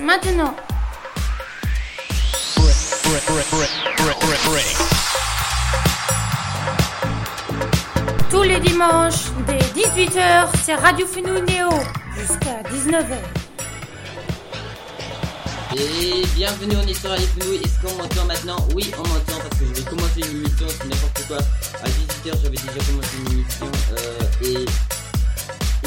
maintenant. Tous les dimanches, dès 18h, c'est Radio Fenouil Néo, jusqu'à 19h. Et bienvenue en Histoire avec nous. Est-ce qu'on m'entend maintenant? Oui, on m'entend parce que je vais commencer une émission, c'est n'importe quoi. À 18h, j'avais déjà commencé une émission euh, et,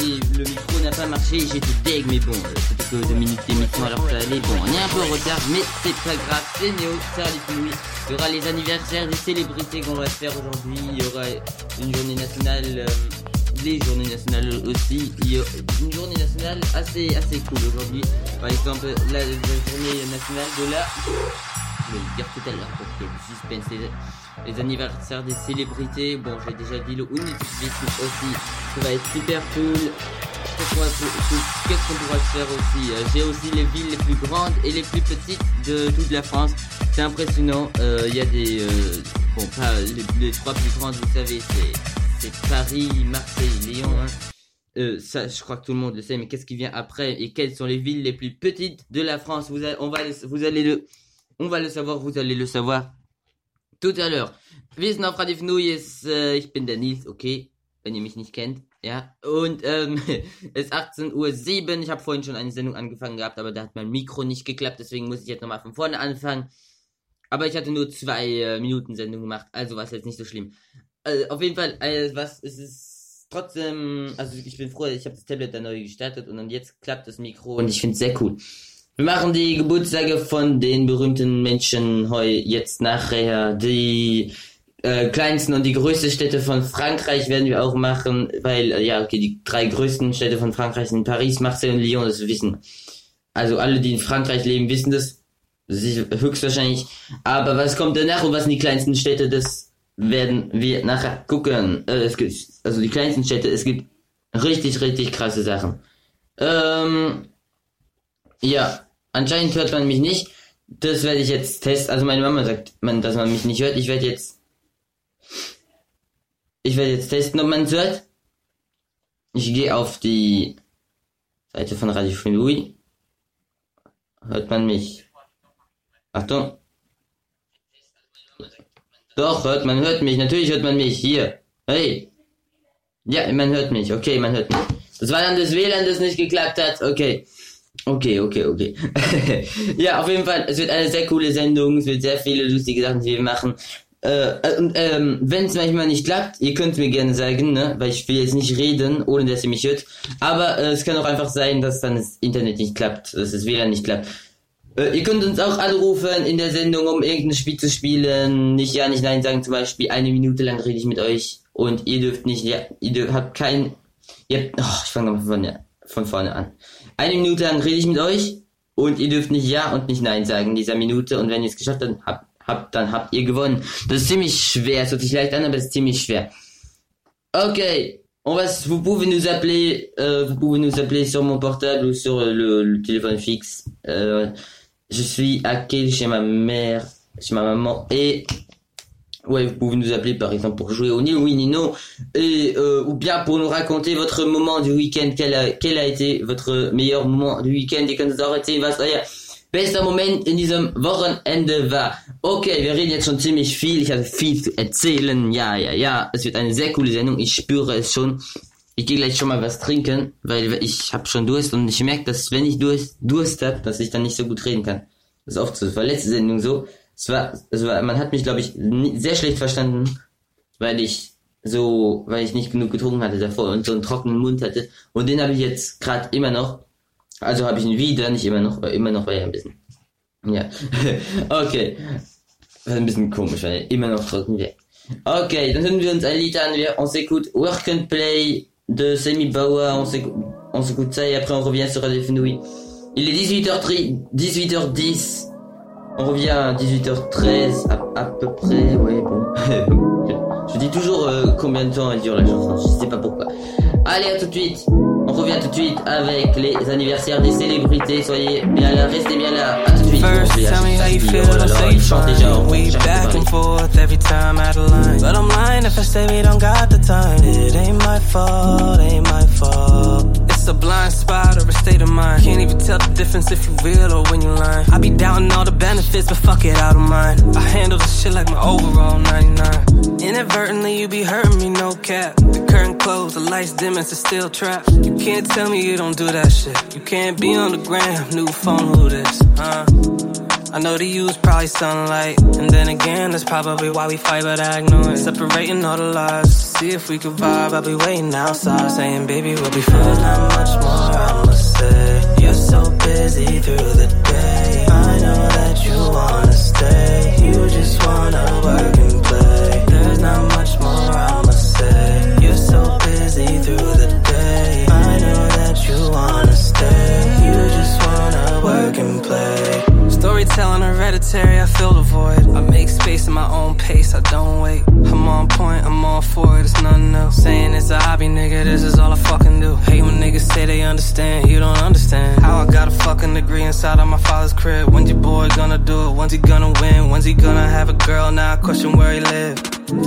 le micro n'a pas marché. J'étais deg, mais bon, euh, c'était que deux minutes d'émission alors que ça allait. Bon, on est un peu en retard, mais c'est pas grave. C'est Néo, avec nous. Il y aura les anniversaires des célébrités qu'on va faire aujourd'hui. Il y aura une journée nationale. euh, les journées nationales aussi. Il y a une journée nationale assez, assez cool aujourd'hui. Par exemple, la, journée nationale de la. Je vais le dire tout à l'heure parce qu'il y a du suspense. Les, anniversaires des célébrités. Bon, j'ai déjà dit le Unitvik aussi. Ça va être super cool. Qu'est-ce qu'on pourra faire aussi Euh, J'ai aussi les villes les plus grandes et les plus petites de toute la France. C'est impressionnant. Euh, Il y a des. euh, bon, pas les, trois plus grandes, vous savez, c'est Paris, Marseille, Lyon. Hein. Euh, ça, je crois que tout le monde le sait, mais qu'est-ce qui vient après et quelles sont les villes les plus petites de la France? Vous, allez- on va vous allez le, on va le savoir, vous allez le savoir tout à l'heure. Wir sind auf Radio ich bin okay, wenn ihr mich nicht kennt, ja. Und ähm, es ist 18.07 Uhr, ich habe vorhin schon eine Sendung angefangen gehabt, aber da hat mein Mikro nicht geklappt, deswegen muss ich jetzt nochmal von vorne anfangen. Aber ich hatte nur zwei äh, Minuten Sendung gemacht, also war es jetzt nicht so schlimm. Also auf jeden Fall, äh, was es ist trotzdem, also ich bin froh, ich habe das Tablet dann neu gestartet und dann jetzt klappt das Mikro und ich finde es sehr cool. Wir machen die Geburtstage von den berühmten Menschen heu jetzt nachher. Die äh, kleinsten und die größte Städte von Frankreich werden wir auch machen, weil, äh, ja, okay, die drei größten Städte von Frankreich sind Paris, Marseille und Lyon, das wissen. Also alle, die in Frankreich leben, wissen das. Höchstwahrscheinlich. Aber was kommt danach und was sind die kleinsten Städte, das werden wir nachher gucken. Äh, es gibt, also die kleinsten Städte, es gibt richtig, richtig krasse Sachen. Ähm, ja, anscheinend hört man mich nicht. Das werde ich jetzt testen. Also meine Mama sagt, man, dass man mich nicht hört. Ich werde jetzt, ich werde jetzt testen, ob man es hört. Ich gehe auf die Seite von Radio Free Louis. Hört man mich? Achtung. Doch, hört man hört mich. Natürlich hört man mich. Hier. Hey. Ja, man hört mich. Okay, man hört mich. Das war dann das WLAN, das nicht geklappt hat. Okay. Okay, okay, okay. ja, auf jeden Fall, es wird eine sehr coole Sendung. Es wird sehr viele lustige Sachen, die wir machen. Äh, äh, ähm, wenn es manchmal nicht klappt, ihr könnt mir gerne sagen, ne, weil ich will jetzt nicht reden, ohne dass ihr mich hört. Aber äh, es kann auch einfach sein, dass dann das Internet nicht klappt, dass das WLAN nicht klappt. Äh, ihr könnt uns auch anrufen in der Sendung, um irgendein Spiel zu spielen. Nicht ja, nicht nein sagen. Zum Beispiel eine Minute lang rede ich mit euch und ihr dürft nicht, ja, ihr dürft, habt kein, ihr habt, oh, ich fange mal von, vorne- von vorne an. Eine Minute lang rede ich mit euch und ihr dürft nicht ja und nicht nein sagen in dieser Minute und wenn ihr es geschafft habt, habt, Ok, on va, vous pouvez nous appeler, euh, vous pouvez nous appeler sur mon portable ou sur le, téléphone fixe. Euh, je suis quel chez ma mère, chez ma maman et ouais, vous pouvez nous appeler par exemple pour jouer au ni oui et euh, ou bien pour nous raconter votre Moment du Weekend, quel a, a été votre meilleur Moment du Weekend, uns auch erzählen, was euer bester Moment in diesem Wochenende war. Okay, wir reden jetzt schon ziemlich viel, ich habe viel zu erzählen, ja, ja, ja, es wird eine sehr coole Sendung, ich spüre es schon. Ich gehe gleich schon mal was trinken, weil ich habe schon Durst und ich merke, dass wenn ich Durst, Durst habe, dass ich dann nicht so gut reden kann. Das ist oft so. Das war letzte Sendung so. Es war, es war, man hat mich, glaube ich, sehr schlecht verstanden, weil ich so, weil ich nicht genug getrunken hatte davor und so einen trockenen Mund hatte. Und den habe ich jetzt gerade immer noch. Also habe ich ihn wieder, nicht immer noch, aber immer noch er ein bisschen. Ja. okay. Das ist ein bisschen komisch, weil er immer noch on s'écoute Work and Play de Semi Bauer. On s'écoute, ça et après on revient sur Radio Fenouil. Il est 18h, 18h10. On revient à 18h13 à, peu près. Ouais, bon. je dis toujours euh, combien de temps elle dure la chanson. Je sais pas pourquoi. Allez, à tout de suite. On revient tout de suite avec les anniversaires des célébrités. Soyez bien là, restez bien là. À tout de suite. First, tell me how you feel, oh I say il chante déjà. We back and forth every time out of line. But I'm lying if I say we don't got the time. It ain't my fault, ain't my fault. It's a blind spot or a state of mine. Can't even tell the difference if you real or when you lying. I be doubting all the benefits, but fuck it, out of mind. I handle this shit like my overall 99. Inadvertently, you be hurting me, no cap. The curtain closed, the lights dim, it's still trapped. You can't tell me you don't do that shit. You can't be on the gram, new phone, who this? Huh? I know to use probably sunlight. And then again, that's probably why we fight, but I ignore it. Separating all the lies. See if we could vibe. I'll be waiting outside, saying, baby, we'll be fine. There's not much more I must say. You're so busy through the day. I know that you wanna girl? Now I question where he live.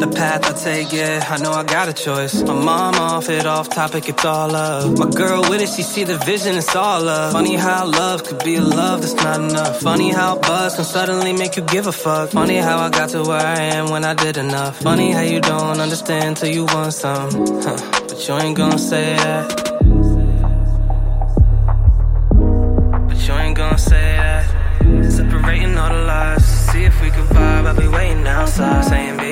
The path I take, yeah, I know I got a choice. My mom off it, off topic, it's all love. My girl with it, she see the vision, it's all love. Funny how love could be a love that's not enough. Funny how buzz can suddenly make you give a fuck. Funny how I got to where I am when I did enough. Funny how you don't understand till you want some. Huh. But you ain't gonna say that. Outside, saying,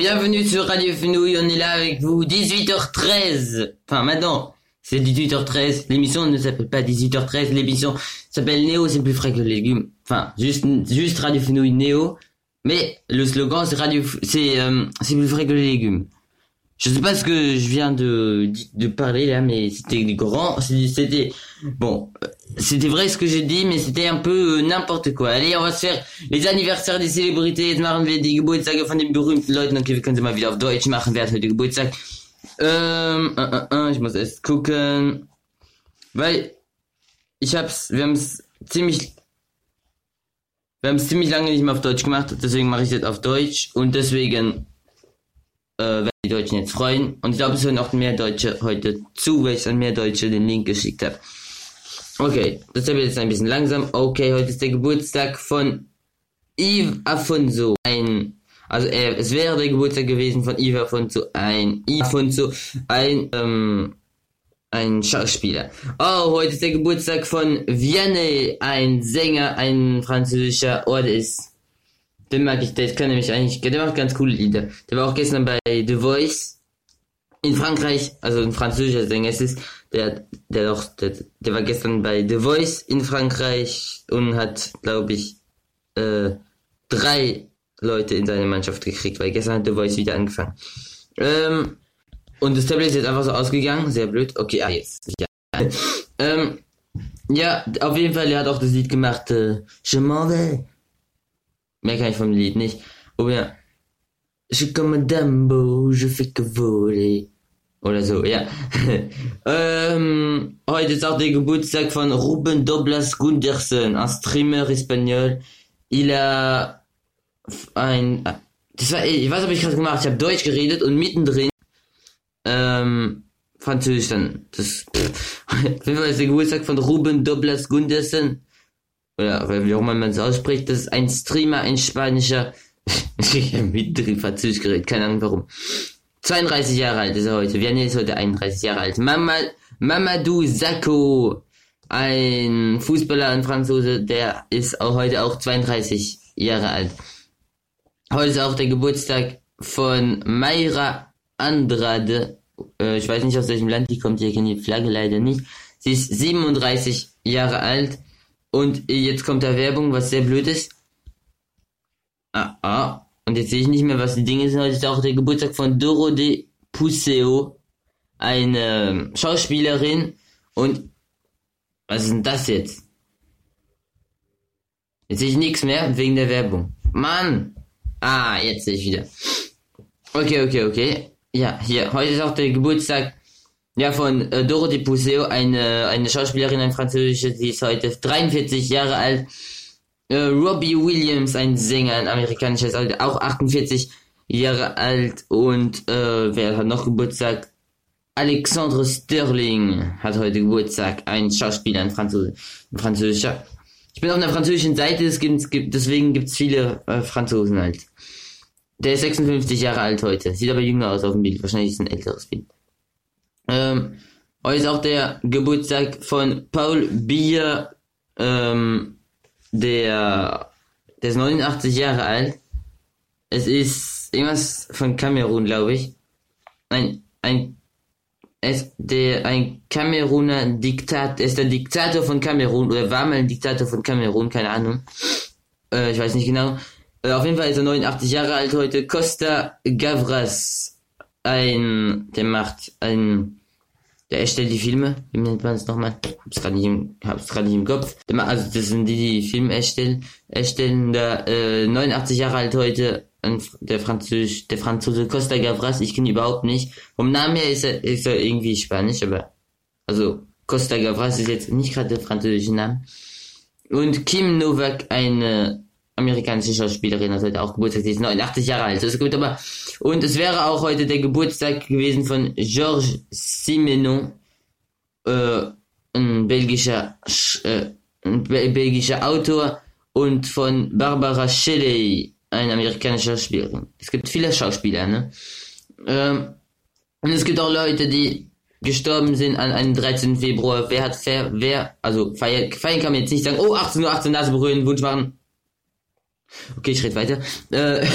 bienvenue sur Radio Fenouille, on est là avec vous, 18h13. Enfin, maintenant, c'est 18h13. L'émission ne s'appelle pas 18h13, l'émission s'appelle Néo, c'est plus frais que les légumes. Enfin, juste, juste Radio Fenouille Néo. Mais le slogan, c'est Radio, c'est, euh, c'est plus frais que les légumes. Je sais pas ce que je viens de, de parler là, mais c'était grand, c'était, bon, euh, c'était vrai ce que j'ai dit, mais c'était un peu euh, n'importe quoi. Allez, on va se faire les anniversaires des Célébrités. Wir. Okay, können sie mal Deutsch machen. Wer hat ziemlich, Deutsch gemacht. Deswegen ich Deutsch. Deswegen, äh, Deutschen jetzt freuen. Und ich glaube, es hören auch mehr Deutsche heute zu, weil ich an mehr Deutsche den Link geschickt habe. Okay, das wird jetzt ein bisschen langsam. Okay, heute ist der Geburtstag von Yves Afonso. Ein, also er, es wäre der Geburtstag gewesen von Yves Afonso. Ein Yves Afonso, ein, ähm, ein Schauspieler. Oh, heute ist der Geburtstag von Vianney, ein Sänger, ein französischer. Der ist, den mag ich, der kann nämlich eigentlich, der macht ganz coole Lieder. Der war auch gestern bei The Voice in Frankreich, also ein französischer Sänger es ist, der, der doch, der, der war gestern bei The Voice in Frankreich und hat, glaube ich, äh, drei Leute in seine Mannschaft gekriegt, weil gestern hat The Voice wieder angefangen. Ähm, und das Tablet ist jetzt einfach so ausgegangen, sehr blöd. Okay, ah, jetzt. Ja. ähm, ja, auf jeden Fall, er hat auch das Lied gemacht, äh, Je m'en vais. Mehr kann ich vom Lied nicht. Oder Je comme Dumbo, je fais que voler. Oder so, ja. ähm, heute ist auch der Geburtstag von Ruben Doblas Gunderson, ein Streamer espagnol. Il a ein, das war, weiß, was hab ich gerade gemacht. Ich habe Deutsch geredet und mittendrin, ähm, Französisch dann. Das, auf jeden Fall ist der Geburtstag von Ruben Doblas Gunderson. Oder wie auch immer man es ausspricht. Das ist ein Streamer, ein spanischer. mittendrin Französisch geredet, keine Ahnung warum. 32 Jahre alt ist er heute. Vianney ist heute 31 Jahre alt. Mama, Mamadou Sakho, ein Fußballer, ein Franzose, der ist auch heute auch 32 Jahre alt. Heute ist auch der Geburtstag von Mayra Andrade. Äh, ich weiß nicht, aus welchem Land die kommt. Ich kenne die Flagge leider nicht. Sie ist 37 Jahre alt. Und jetzt kommt da Werbung, was sehr blöd ist. Ah, ah. Und jetzt sehe ich nicht mehr, was die Dinge sind. Heute ist auch der Geburtstag von Dorode Puseo, eine Schauspielerin. Und was ist denn das jetzt? Jetzt sehe ich nichts mehr wegen der Werbung. Mann! Ah, jetzt sehe ich wieder. Okay, okay, okay. Ja, hier, heute ist auch der Geburtstag ja, von äh, Dorothée Puseo, eine, eine Schauspielerin, eine französische, die ist heute 43 Jahre alt. Äh, Robbie Williams, ein Sänger, ein heute auch 48 Jahre alt. Und äh, wer hat noch Geburtstag? Alexandre Sterling hat heute Geburtstag, ein Schauspieler, ein, Franzose, ein französischer. Ich bin auf einer französischen Seite, es gibt, gibt, deswegen gibt's viele äh, Franzosen halt. Der ist 56 Jahre alt heute, sieht aber jünger aus auf dem Bild, wahrscheinlich ist es ein älteres Bild. Ähm, heute ist auch der Geburtstag von Paul Bier, ähm, der, der ist 89 Jahre alt. Es ist irgendwas von Kamerun, glaube ich. Ein, ein, es, der, ein Kameruner Diktat, ist der Diktator von Kamerun, oder war mal ein Diktator von Kamerun, keine Ahnung. Äh, ich weiß nicht genau. Äh, auf jeden Fall ist er 89 Jahre alt heute. Costa Gavras, ein, der macht ein, der erstellt die Filme, wie nennt man es nochmal? Hab's gerade nicht, im, hab's gerade nicht im Kopf. Also das sind die, die Filme erstellen. Erstellen der äh, 89 Jahre alt heute, der Französisch, der Franzose Costa Gavras, ich kenne ihn überhaupt nicht. Vom Namen her ist er, ist er irgendwie Spanisch, aber also Costa Gavras ist jetzt nicht gerade der französische Name. Und Kim Novak, eine amerikanische Schauspielerin, hat heute auch Geburtstag, sie ist 89 Jahre alt. Das ist gut, aber und es wäre auch heute der Geburtstag gewesen von Georges Simenon, äh, ein belgischer, äh, ein belgischer Autor und von Barbara Shelley, eine amerikanische Schauspielerin. Es gibt viele Schauspieler, ne? Ähm, und es gibt auch Leute, die gestorben sind an einem 13. Februar. Wer hat wer, wer also feiern, feiern kann man jetzt nicht sagen, oh, 18 Uhr, 18 Nase berühren, Wunsch machen. Okay, ich rede weiter. Äh,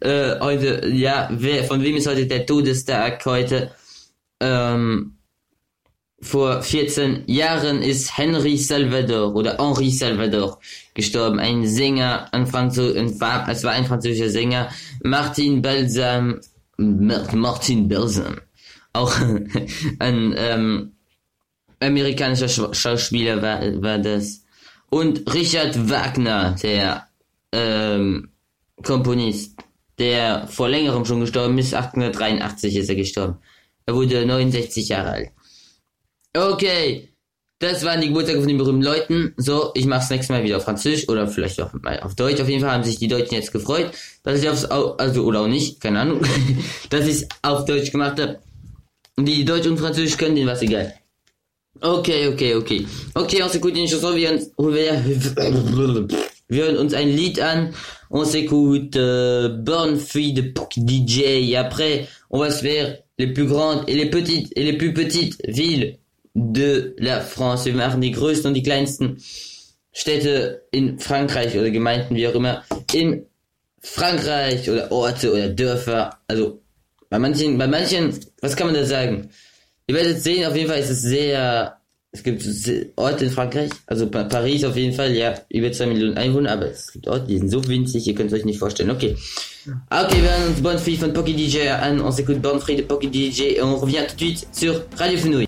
äh, heute, ja, wer, von wem ist heute der Todestag heute? Ähm, vor 14 Jahren ist Henry Salvador oder Henri Salvador gestorben, ein Sänger, ein Franzose, es war ein französischer Sänger, Martin Balsam, Martin Balsam, auch ein ähm, amerikanischer Schauspieler war, war das. Und Richard Wagner, der ähm, Komponist, der vor längerem schon gestorben ist, 1883 ist er gestorben. Er wurde 69 Jahre alt. Okay, das waren die Geburtstage von den berühmten Leuten. So, ich mach's nächstes Mal wieder auf Französisch oder vielleicht auch mal auf Deutsch. Auf jeden Fall haben sich die Deutschen jetzt gefreut, dass ich aufs, also oder auch nicht, keine Ahnung, dass ich auf Deutsch gemacht habe. Die Deutsch und Französisch können, denen was egal. Okay, okay, okay. Okay, on s'écoute une chanson, wir, wir hören uns ein Lied an, on s'écoute euh, Born Free de DJ, et après, on va se faire les plus grandes et les petites et les plus petites villes de la France. Wir machen die größten und die kleinsten Städte in Frankreich oder Gemeinden, wie auch immer, in Frankreich oder Orte oder Dörfer. Also bei manchen, bei manchen, was kann man da sagen? Ihr werdet sehen, auf jeden Fall ist es sehr, es gibt Orte in Frankreich, also Paris auf jeden Fall, ja, über 2 Millionen Einwohner, aber es gibt Orte, die sind so winzig, ihr könnt es euch nicht vorstellen. Okay. Ok, wir hören uns Bonne von Pocky DJ an, on s'écoute Bonne de Pocky DJ et on revient tout de suite sur Radio Fenouille.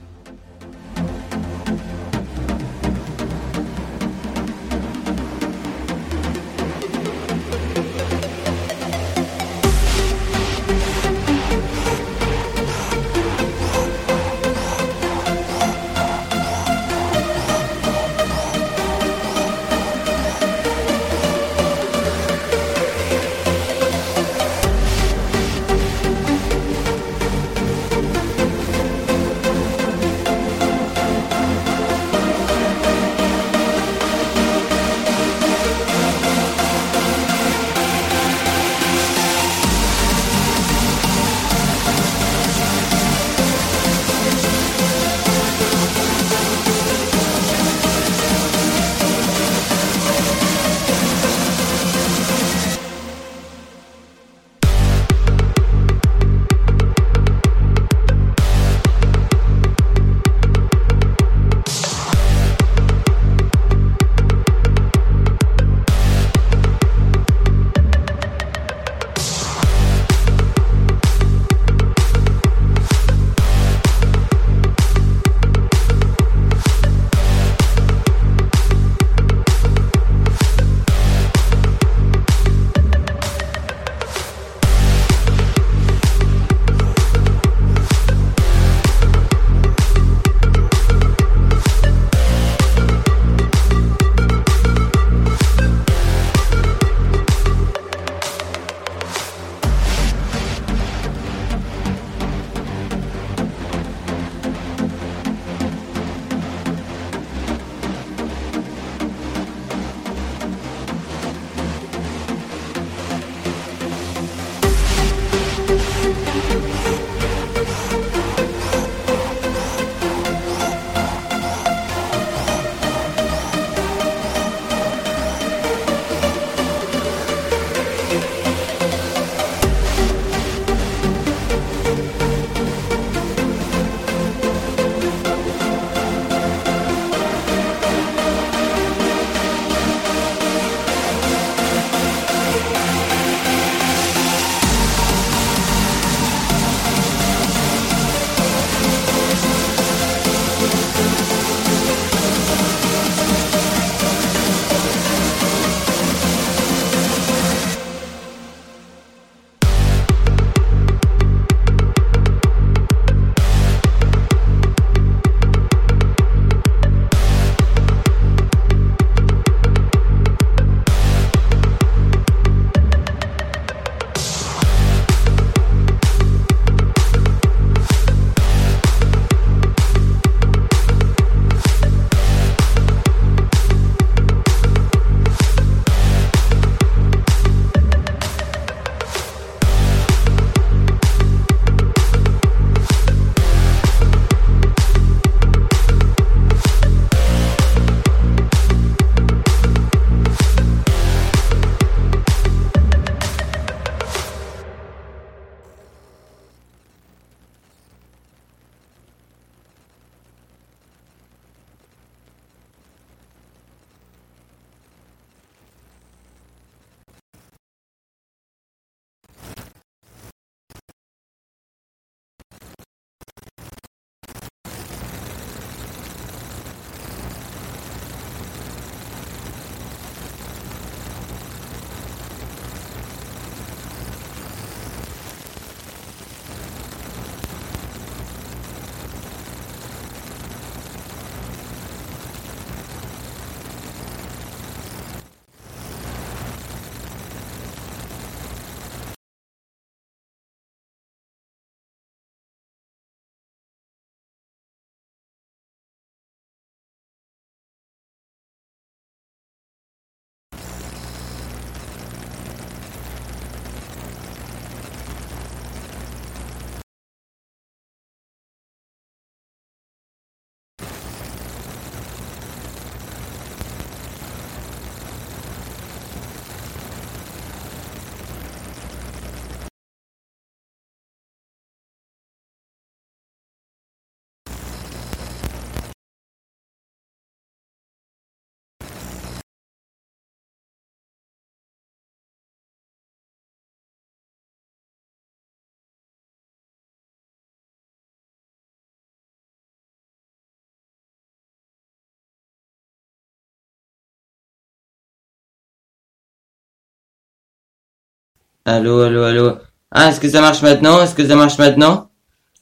Allô, allô, allô. Ah, est-ce que ça marche maintenant? Est-ce que ça marche maintenant?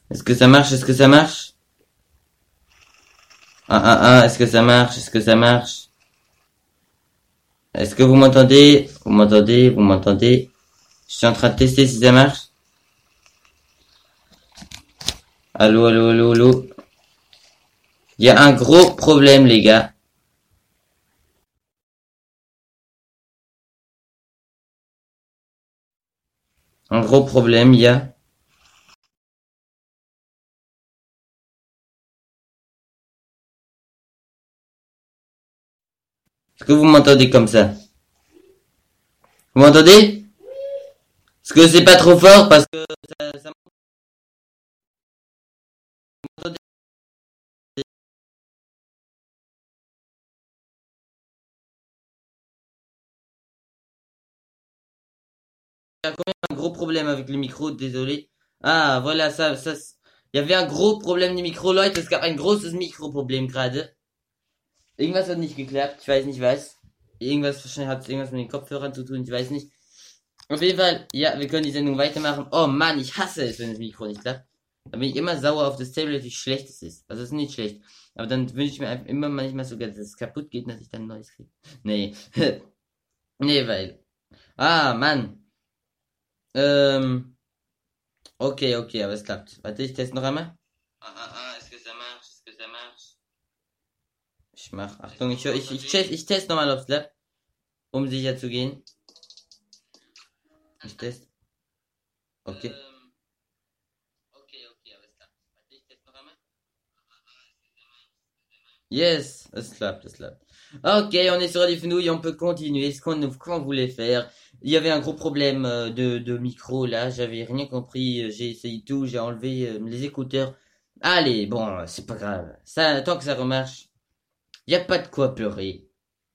Est-ce que ça marche? Est-ce que ça marche? Ah, ah, ah, est-ce que ça marche? Est-ce que ça marche? Est-ce que vous m'entendez? Vous m'entendez? Vous m'entendez? Je suis en train de tester si ça marche. Allô, allô, allô, allô. Il y a un gros problème, les gars. Un gros problème, il y a. Est-ce que vous m'entendez comme ça? Vous m'entendez? Est-ce que c'est pas trop fort parce que ça, ça... gros problème avec le micro, désolé. Ah, voilà, ça, ça, il y avait ein gros Problem die Mikro, Leute. Es gab ein großes Mikroproblem gerade. Irgendwas hat nicht geklappt. Ich weiß nicht was. Irgendwas, wahrscheinlich hat es irgendwas mit den Kopfhörern zu tun. Ich weiß nicht. Auf jeden Fall, ja, wir können die Sendung weitermachen. Oh Mann, ich hasse es, wenn das Mikro nicht klappt. Da bin ich immer sauer auf das Tablet, wie schlecht es ist. Also es ist nicht schlecht. Aber dann wünsche ich mir einfach immer manchmal sogar, dass es kaputt geht dass ich dann ein neues kriege. Nee. nee, weil. Ah, Mann. Ähm. Okay, okay, aber es klappt. Warte, ich teste noch einmal. Ah, ah, ah, est-ce que ça marche? Est-ce que ça marche? Ich mach, Achtung, ich, ich, ich, test, ich teste nochmal aufs Lab, um sicher zu gehen. Ich teste. Okay. Ich teste noch einmal. Yes, es klappt, es klappt. Ok, on est sur Radio Fenouille, on peut continuer ce qu'on qu'on voulait faire. Il y avait un gros problème euh, de, de micro là, j'avais rien compris, euh, j'ai essayé tout, j'ai enlevé euh, les écouteurs. Allez, bon, c'est pas grave. Ça, tant que ça remarche, y a pas de quoi pleurer.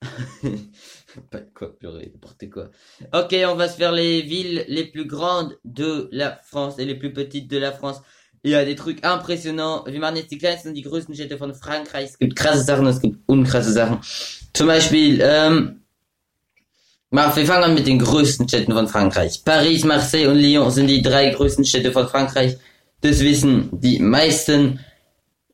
pas de quoi pleurer, n'importe quoi. Ok, on va se faire les villes les plus grandes de la France et les plus petites de la France. Il y a des trucs impressionnants. Wir machen jetzt die kleinsten die größten Städte von Frankreich. Es gibt krasse Sachen, es gibt unkrasse Sachen. Zum Beispiel, wir fangen an mit den größten Städten von Frankreich. Paris, Marseille und Lyon sind die drei größten Städte von Frankreich. Das wissen die meisten.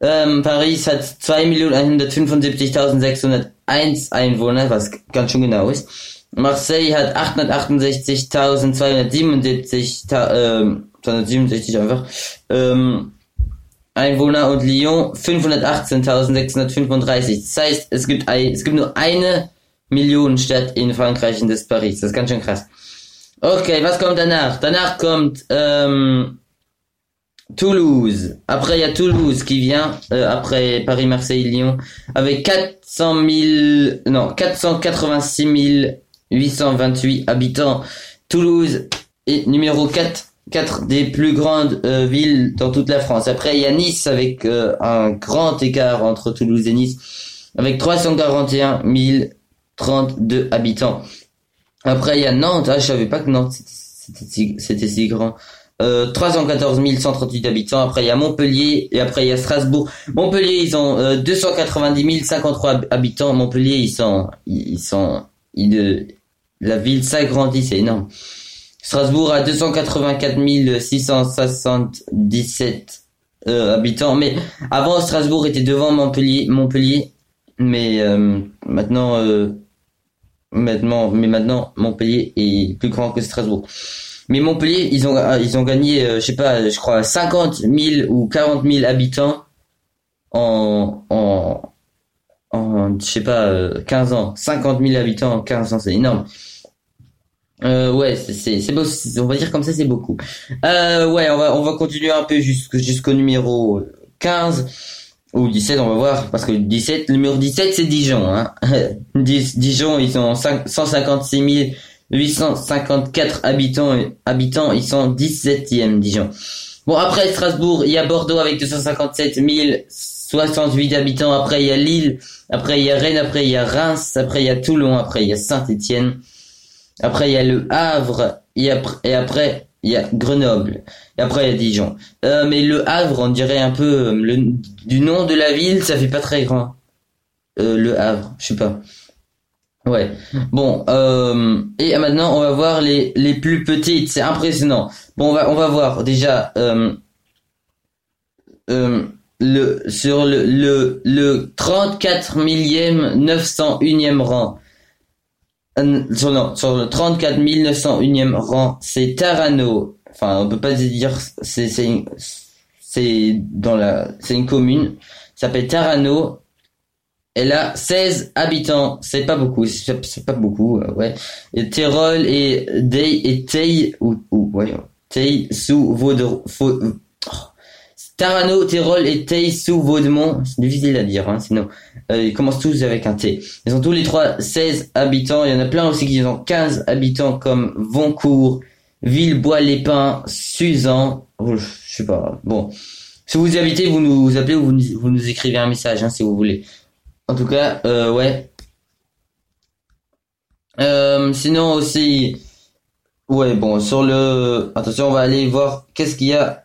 Ähm, Paris hat 2.175.601 Einwohner, was ganz schön genau ist. Marseille hat 868.277, ähm, 267 einfach, ähm, Einwohner und Lyon 518.635. Das heißt, es gibt, es gibt nur eine Millionenstadt in Frankreich und das Paris. Das ist ganz schön krass. Okay, was kommt danach? Danach kommt ähm, Toulouse. Après, il y a Toulouse qui vient, euh, après Paris, Marseille, Lyon, avec 400 000, non, 486 828 habitants. Toulouse est numéro 4, 4 des plus grandes euh, villes dans toute la France. Après, il y a Nice avec euh, un grand écart entre Toulouse et Nice, avec 341 032 habitants. Après, il y a Nantes. Ah, je savais pas que Nantes c'était si, grand. Euh, 314 138 habitants. Après, il y a Montpellier et après il y a Strasbourg. Montpellier, ils ont euh, 290 053 habitants. Montpellier, ils sont, ils sont, ils, la ville s'agrandit, c'est énorme. Strasbourg a 284 677 euh, habitants, mais avant Strasbourg était devant Montpellier, Montpellier, mais euh, maintenant, euh, maintenant, mais maintenant Montpellier est plus grand que Strasbourg. Mais Montpellier, ils ont, ils ont gagné, euh, je sais pas, je crois 50 000 ou 40 000 habitants en, en, en, je sais pas, euh, 15 ans. 50 000 habitants en 15 ans, c'est énorme. Euh, ouais, c'est c'est beau, on va dire comme ça, c'est beaucoup. Euh, ouais, on va on va continuer un peu jusqu'au jusqu'au numéro 15 ou 17, on va voir parce que 17, le numéro 17 c'est Dijon hein. Dijon, ils sont 5, 156 854 habitants habitants, ils sont 17e Dijon. Bon, après Strasbourg, il y a Bordeaux avec 257 068 habitants, après il y a Lille, après il y a Rennes, après il y a Reims, après il y a Toulon, après il y a Saint-Étienne. Après, il y a le Havre. Et après, il y a Grenoble. Et après, il y a Dijon. Euh, mais le Havre, on dirait un peu... Le, du nom de la ville, ça fait pas très grand. Euh, le Havre, je sais pas. Ouais. Bon, euh, et maintenant on va voir les, les plus petites. C'est impressionnant. Bon, on va on va voir déjà euh, euh, le sur le le le 34 millième 901e rang. Sur, non, sur le 34 901e rang, c'est Tarano. Enfin, on peut pas dire c'est c'est c'est dans la c'est une commune. Ça s'appelle Tarano. Elle a 16 habitants, c'est pas beaucoup, c'est pas beaucoup, euh, ouais. Et Tyrol et Day et Tey ou, ou ouais, Tey sous Vaudemont. Tarano, Tyrol et Tey sous Vaudemont, c'est difficile à dire, hein, sinon euh, ils commencent tous avec un T. Ils ont tous les trois 16 habitants, il y en a plein aussi qui ont 15 habitants comme Voncourt, Villebois-les-Pins, Suzan, oh, je sais pas, bon. Si vous y habitez, vous nous appelez ou vous nous, vous nous écrivez un message, hein, si vous voulez. En tout cas, euh, ouais. Euh, sinon aussi, ouais, bon, sur le, attention, on va aller voir qu'est-ce qu'il y a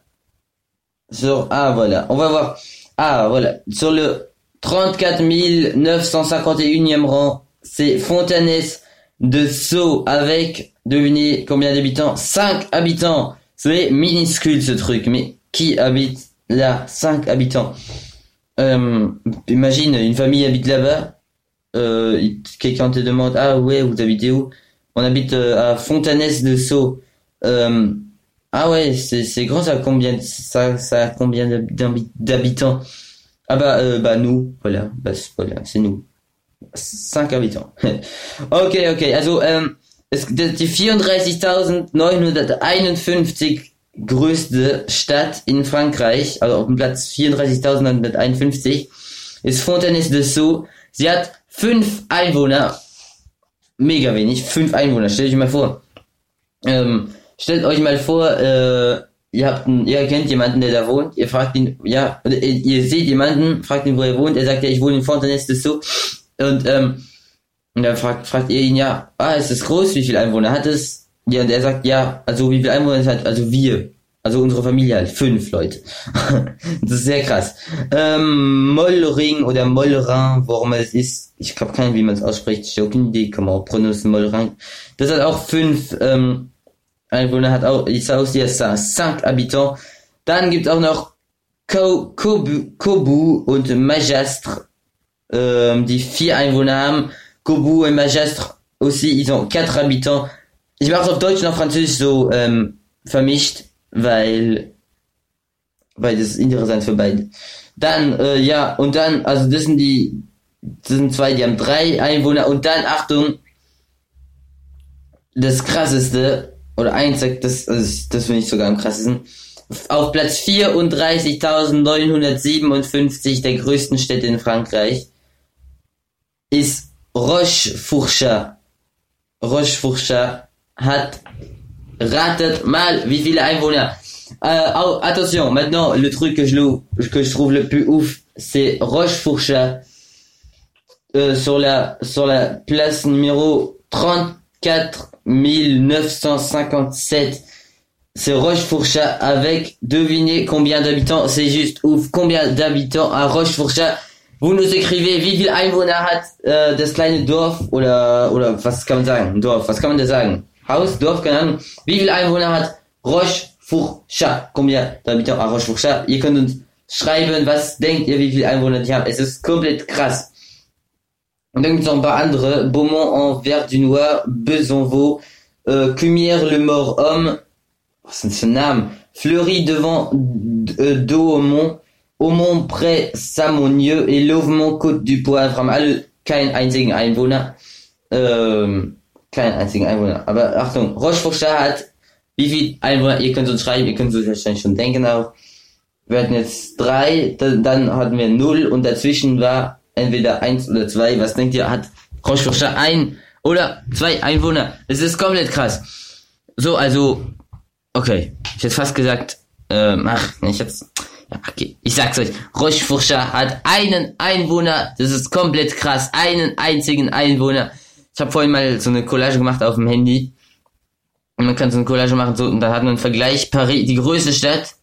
sur, ah, voilà, on va voir, ah, voilà, sur le 34 951e rang, c'est Fontanès de Sceaux avec, devinez combien d'habitants? 5 habitants. C'est minuscule ce truc, mais qui habite là? 5 habitants. Euh, imagine, une famille habite là-bas. Euh, quelqu'un te demande, ah ouais, vous habitez où? On habite euh, à Fontanès de Sceaux. Euh, ah ouais, c'est grand, ça a combien, ça, ça a combien d'hab- d'habi- d'habitants? Ah bah, euh, bah nous, voilà, bah voilà, c'est nous. 5 habitants. okay, okay, also ähm, es, die die 34.951 größte Stadt in Frankreich, also auf dem Platz 34.951, ist Fontaines de Sceaux. Sie hat fünf Einwohner. Mega wenig, fünf Einwohner, stellt euch mal vor. Ähm, stellt euch mal vor, äh, ihr habt einen, ihr kennt jemanden, der da wohnt, ihr fragt ihn, ja, oder ihr, ihr seht jemanden, fragt ihn, wo er wohnt, er sagt ja, ich wohne in Fontaines de Sceaux. Und, ähm, und dann fragt, fragt ihr ihn, ja, ah, ist es groß, wie viele Einwohner hat es? Ja, und er sagt, ja, also wie viele Einwohner es hat, also wir. Also unsere Familie halt, fünf Leute. das ist sehr krass. Ähm, Mollring oder Mollrin, warum es ist, ich habe keine, wie man es ausspricht, ich habe keine Idee, comment on prononce Mollring. Das hat auch fünf ähm, Einwohner, hat auch, auch hier ça, cinq habitants. Dann gibt auch noch Ko, Kobu, und Majastre, ähm, die vier Einwohner haben. Kobu und Majastre aussi, ils ont quatre habitants. Ich mache auf Deutsch und auf Französisch so ähm, vermischt, weil weil das ist interessant für beide. Dann, äh, ja, und dann, also das sind die, das sind zwei, die haben drei Einwohner und dann, Achtung, das krasseste, oder eins, das, das, das finde ich sogar am krassesten, auf Platz 34.957 der größten Städte in Frankreich ist Rochefourchat. Rochefourchat hat, ratet mal, wie viele Einwohner. Euh, oh, attention, maintenant, le truc que je, que je trouve le plus ouf, c'est Rochefourchat. Euh, sur la, sur la place numéro 34 957. C'est Rochefourchat avec, devinez combien d'habitants, c'est juste ouf, combien d'habitants à Rochefourchat. Vous nous écrivez, wie viel Einwohner hat das kleine Dorf oder, oder was kann man sagen? Dorf, was kann man da sagen? Haus, Dorf, keine Ahnung. Wie viel Einwohner hat Rochefourchat? Combien d'habitants à Rochefourchat? Ihr könnt uns schreiben, was denkt ihr, wie viele Einwohner die haben. Es ist komplett krass. Und dann gibt's noch ein paar andere. Beaumont-en-Verdunois, Besanvaux, äh, Cumières-le-Mort-Homme, was sind für Namen? Fleury devant äh, Douaumont, Aumont près Samonieux et Louvemont Côte du Poivre haben alle keinen einzigen Einwohner. Ähm, keinen einzigen Einwohner. Aber Achtung, Rochefourchat hat wie viel Einwohner? Ihr könnt uns schreiben, ihr könnt es wahrscheinlich schon denken auch. Wir hatten jetzt drei, dann hatten wir null und dazwischen war entweder eins oder zwei. Was denkt ihr, hat Rochefourchat ein oder zwei Einwohner? Es ist komplett krass. So, also, okay. Ich hätte fast gesagt, ähm, ach, ich jetzt, ja, okay. Ich sag's euch. Rochefourchat hat einen Einwohner. Das ist komplett krass. Einen einzigen Einwohner. Ich habe vorhin mal so eine Collage gemacht auf dem Handy. Und man kann so eine Collage machen, so, und da hat man einen Vergleich. Paris, die größte Stadt.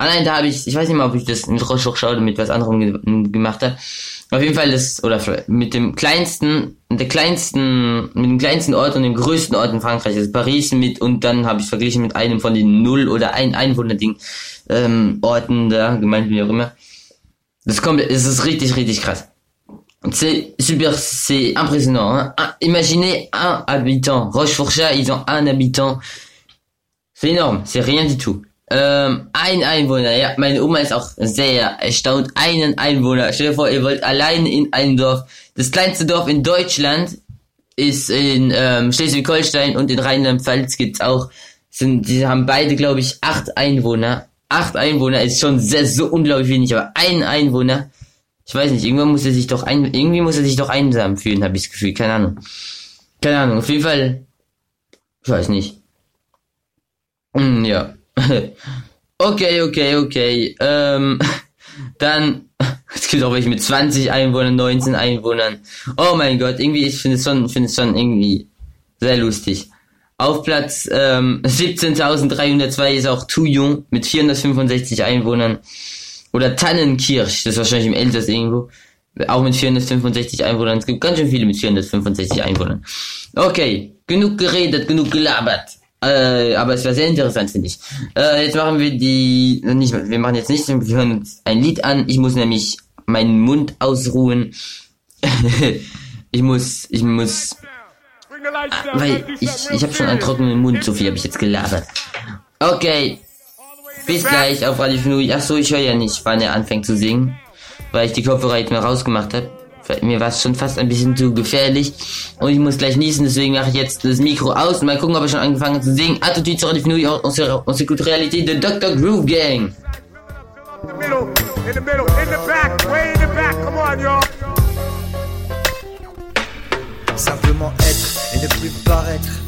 Ah nein, da habe ich, ich weiß nicht mal, ob ich das mit Rochefourchat oder mit was anderem ge gemacht habe. Auf jeden Fall ist, oder mit dem kleinsten, der kleinsten, mit dem kleinsten Ort und dem größten Ort in Frankreich ist Paris mit, und dann habe ich verglichen mit einem von den Null- oder ein Einwohner-Ding, ähm, Orten da, gemeint wie auch immer. Das kommt, es ist richtig, richtig krass. C'est super, c'est impressionnant. Hein? Imaginez un habitant. Rochefourchat, ils ont un habitant. C'est énorme, c'est rien du tout. Ähm, ein Einwohner, ja, meine Oma ist auch sehr erstaunt. Einen Einwohner. Stell dir vor, ihr wollt allein in einem Dorf. Das kleinste Dorf in Deutschland ist in ähm, Schleswig-Holstein und in Rheinland-Pfalz gibt's auch. Sind, die haben beide, glaube ich, acht Einwohner. Acht Einwohner ist schon sehr, so unglaublich wenig, aber ein Einwohner. Ich weiß nicht, irgendwann muss er sich doch ein, irgendwie muss er sich doch einsam fühlen, habe ich das Gefühl. Keine Ahnung. Keine Ahnung. Auf jeden Fall. Ich weiß nicht. Hm, ja. okay, okay, okay. Ähm, dann, es gibt auch welche mit 20 Einwohnern, 19 Einwohnern. Oh mein Gott, irgendwie, ich finde es schon, finde es schon irgendwie sehr lustig. Auf Platz ähm, 17.302 ist auch Touillon mit 465 Einwohnern. Oder Tannenkirch, das ist wahrscheinlich im Elsass irgendwo. Auch mit 465 Einwohnern. Es gibt ganz schön viele mit 465 Einwohnern. Okay, genug geredet, genug gelabert. Äh, aber es war sehr interessant, finde ich. Äh, jetzt machen wir die, nicht, wir machen jetzt nicht, wir hören uns ein Lied an. Ich muss nämlich meinen Mund ausruhen. ich muss, ich muss, ah, weil ich, ich habe schon einen trockenen Mund, so viel habe ich jetzt gelabert. Okay, bis gleich auf Radio Fnui. Ach so, ich höre ja nicht, wann er anfängt zu singen, weil ich die Kopfhörer jetzt mal rausgemacht habe mir war es schon fast ein bisschen zu gefährlich und ich muss gleich niesen, deswegen mache ich jetzt das Mikro aus und mal gucken, ob er schon angefangen hat zu singen. Attitude sur New York, on s'écoute réalité de Dr. Groove Gang. Simplement être et ne plus paraître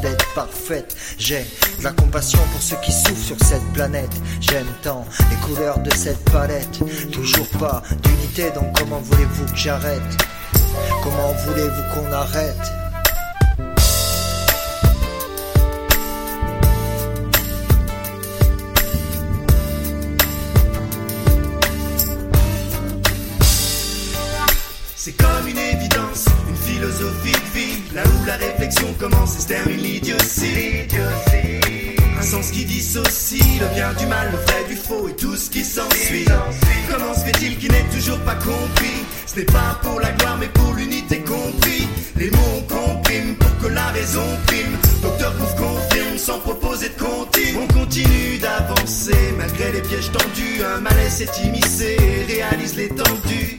d'être parfaite. J'ai de la compassion pour ceux qui souffrent sur cette planète. J'aime tant les couleurs de cette palette. Toujours pas d'unité, donc comment voulez-vous que j'arrête? Comment voulez-vous qu'on arrête? C'est comme une évidence, une philosophie là où la réflexion commence et se termine l'idiotie. Un sens qui dissocie le bien du mal, le vrai du faux et tout ce qui s'ensuit. Comment se fait-il qu'il n'ait toujours pas compris? Ce n'est pas pour la gloire mais pour l'unité compris. Les mots on comprime pour que la raison prime. Docteur Groove confirme sans proposer de continue. On continue d'avancer malgré les pièges tendus. Un malaise s'est immiscé et réalise l'étendue.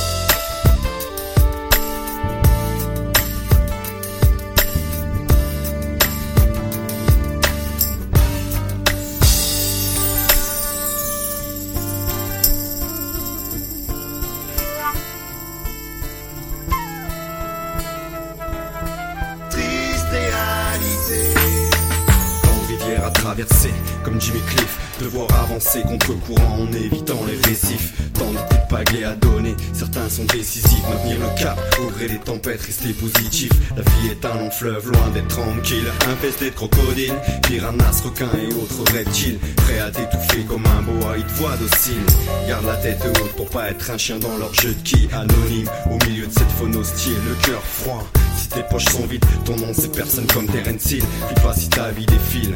Traverser, comme Jimmy Cliff, devoir avancer contre courant en évitant les récifs. Tant de coups de à donner, certains sont décisifs, maintenir le cap, au gré des tempêtes, rester positif. La vie est un long fleuve, loin d'être tranquille, infesté de crocodiles, piranhas, requins et autres reptiles, prêts à t'étouffer comme un boa, ils te voient docile. Garde la tête haute pour pas être un chien dans leur jeu de qui, anonyme, au milieu de cette faune hostile, le cœur froid. Si tes poches sont vides, ton nom c'est personne comme Terence Hill. Puis pas si ta vie défile.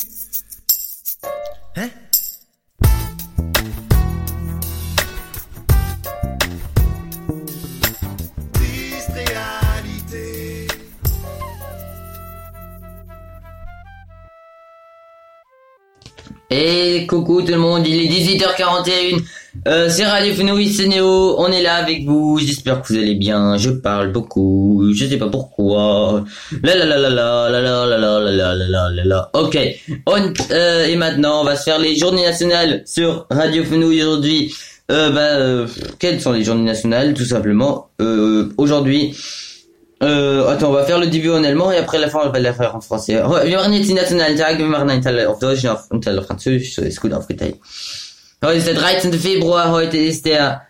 Et coucou tout le monde, il est 18h41. Euh, c'est Radio Fenouille, c'est Néo, on est là avec vous, j'espère que vous allez bien, je parle beaucoup, je sais pas pourquoi. La la la la la la la la la la la la Ok, on, euh, et maintenant on va se faire les journées nationales sur Radio Fenouille aujourd'hui. Euh, bah, euh, quelles sont les journées nationales Tout simplement, euh, aujourd'hui, äh, attends, on va faire le début en allemand et après la fin, on va la faire en français. Wir machen jetzt die nationalen Tage, wir machen einen Teil auf Deutsch und Teil auf Französisch, so ist gut aufgeteilt. Heute ist der 13. Februar, heute ist der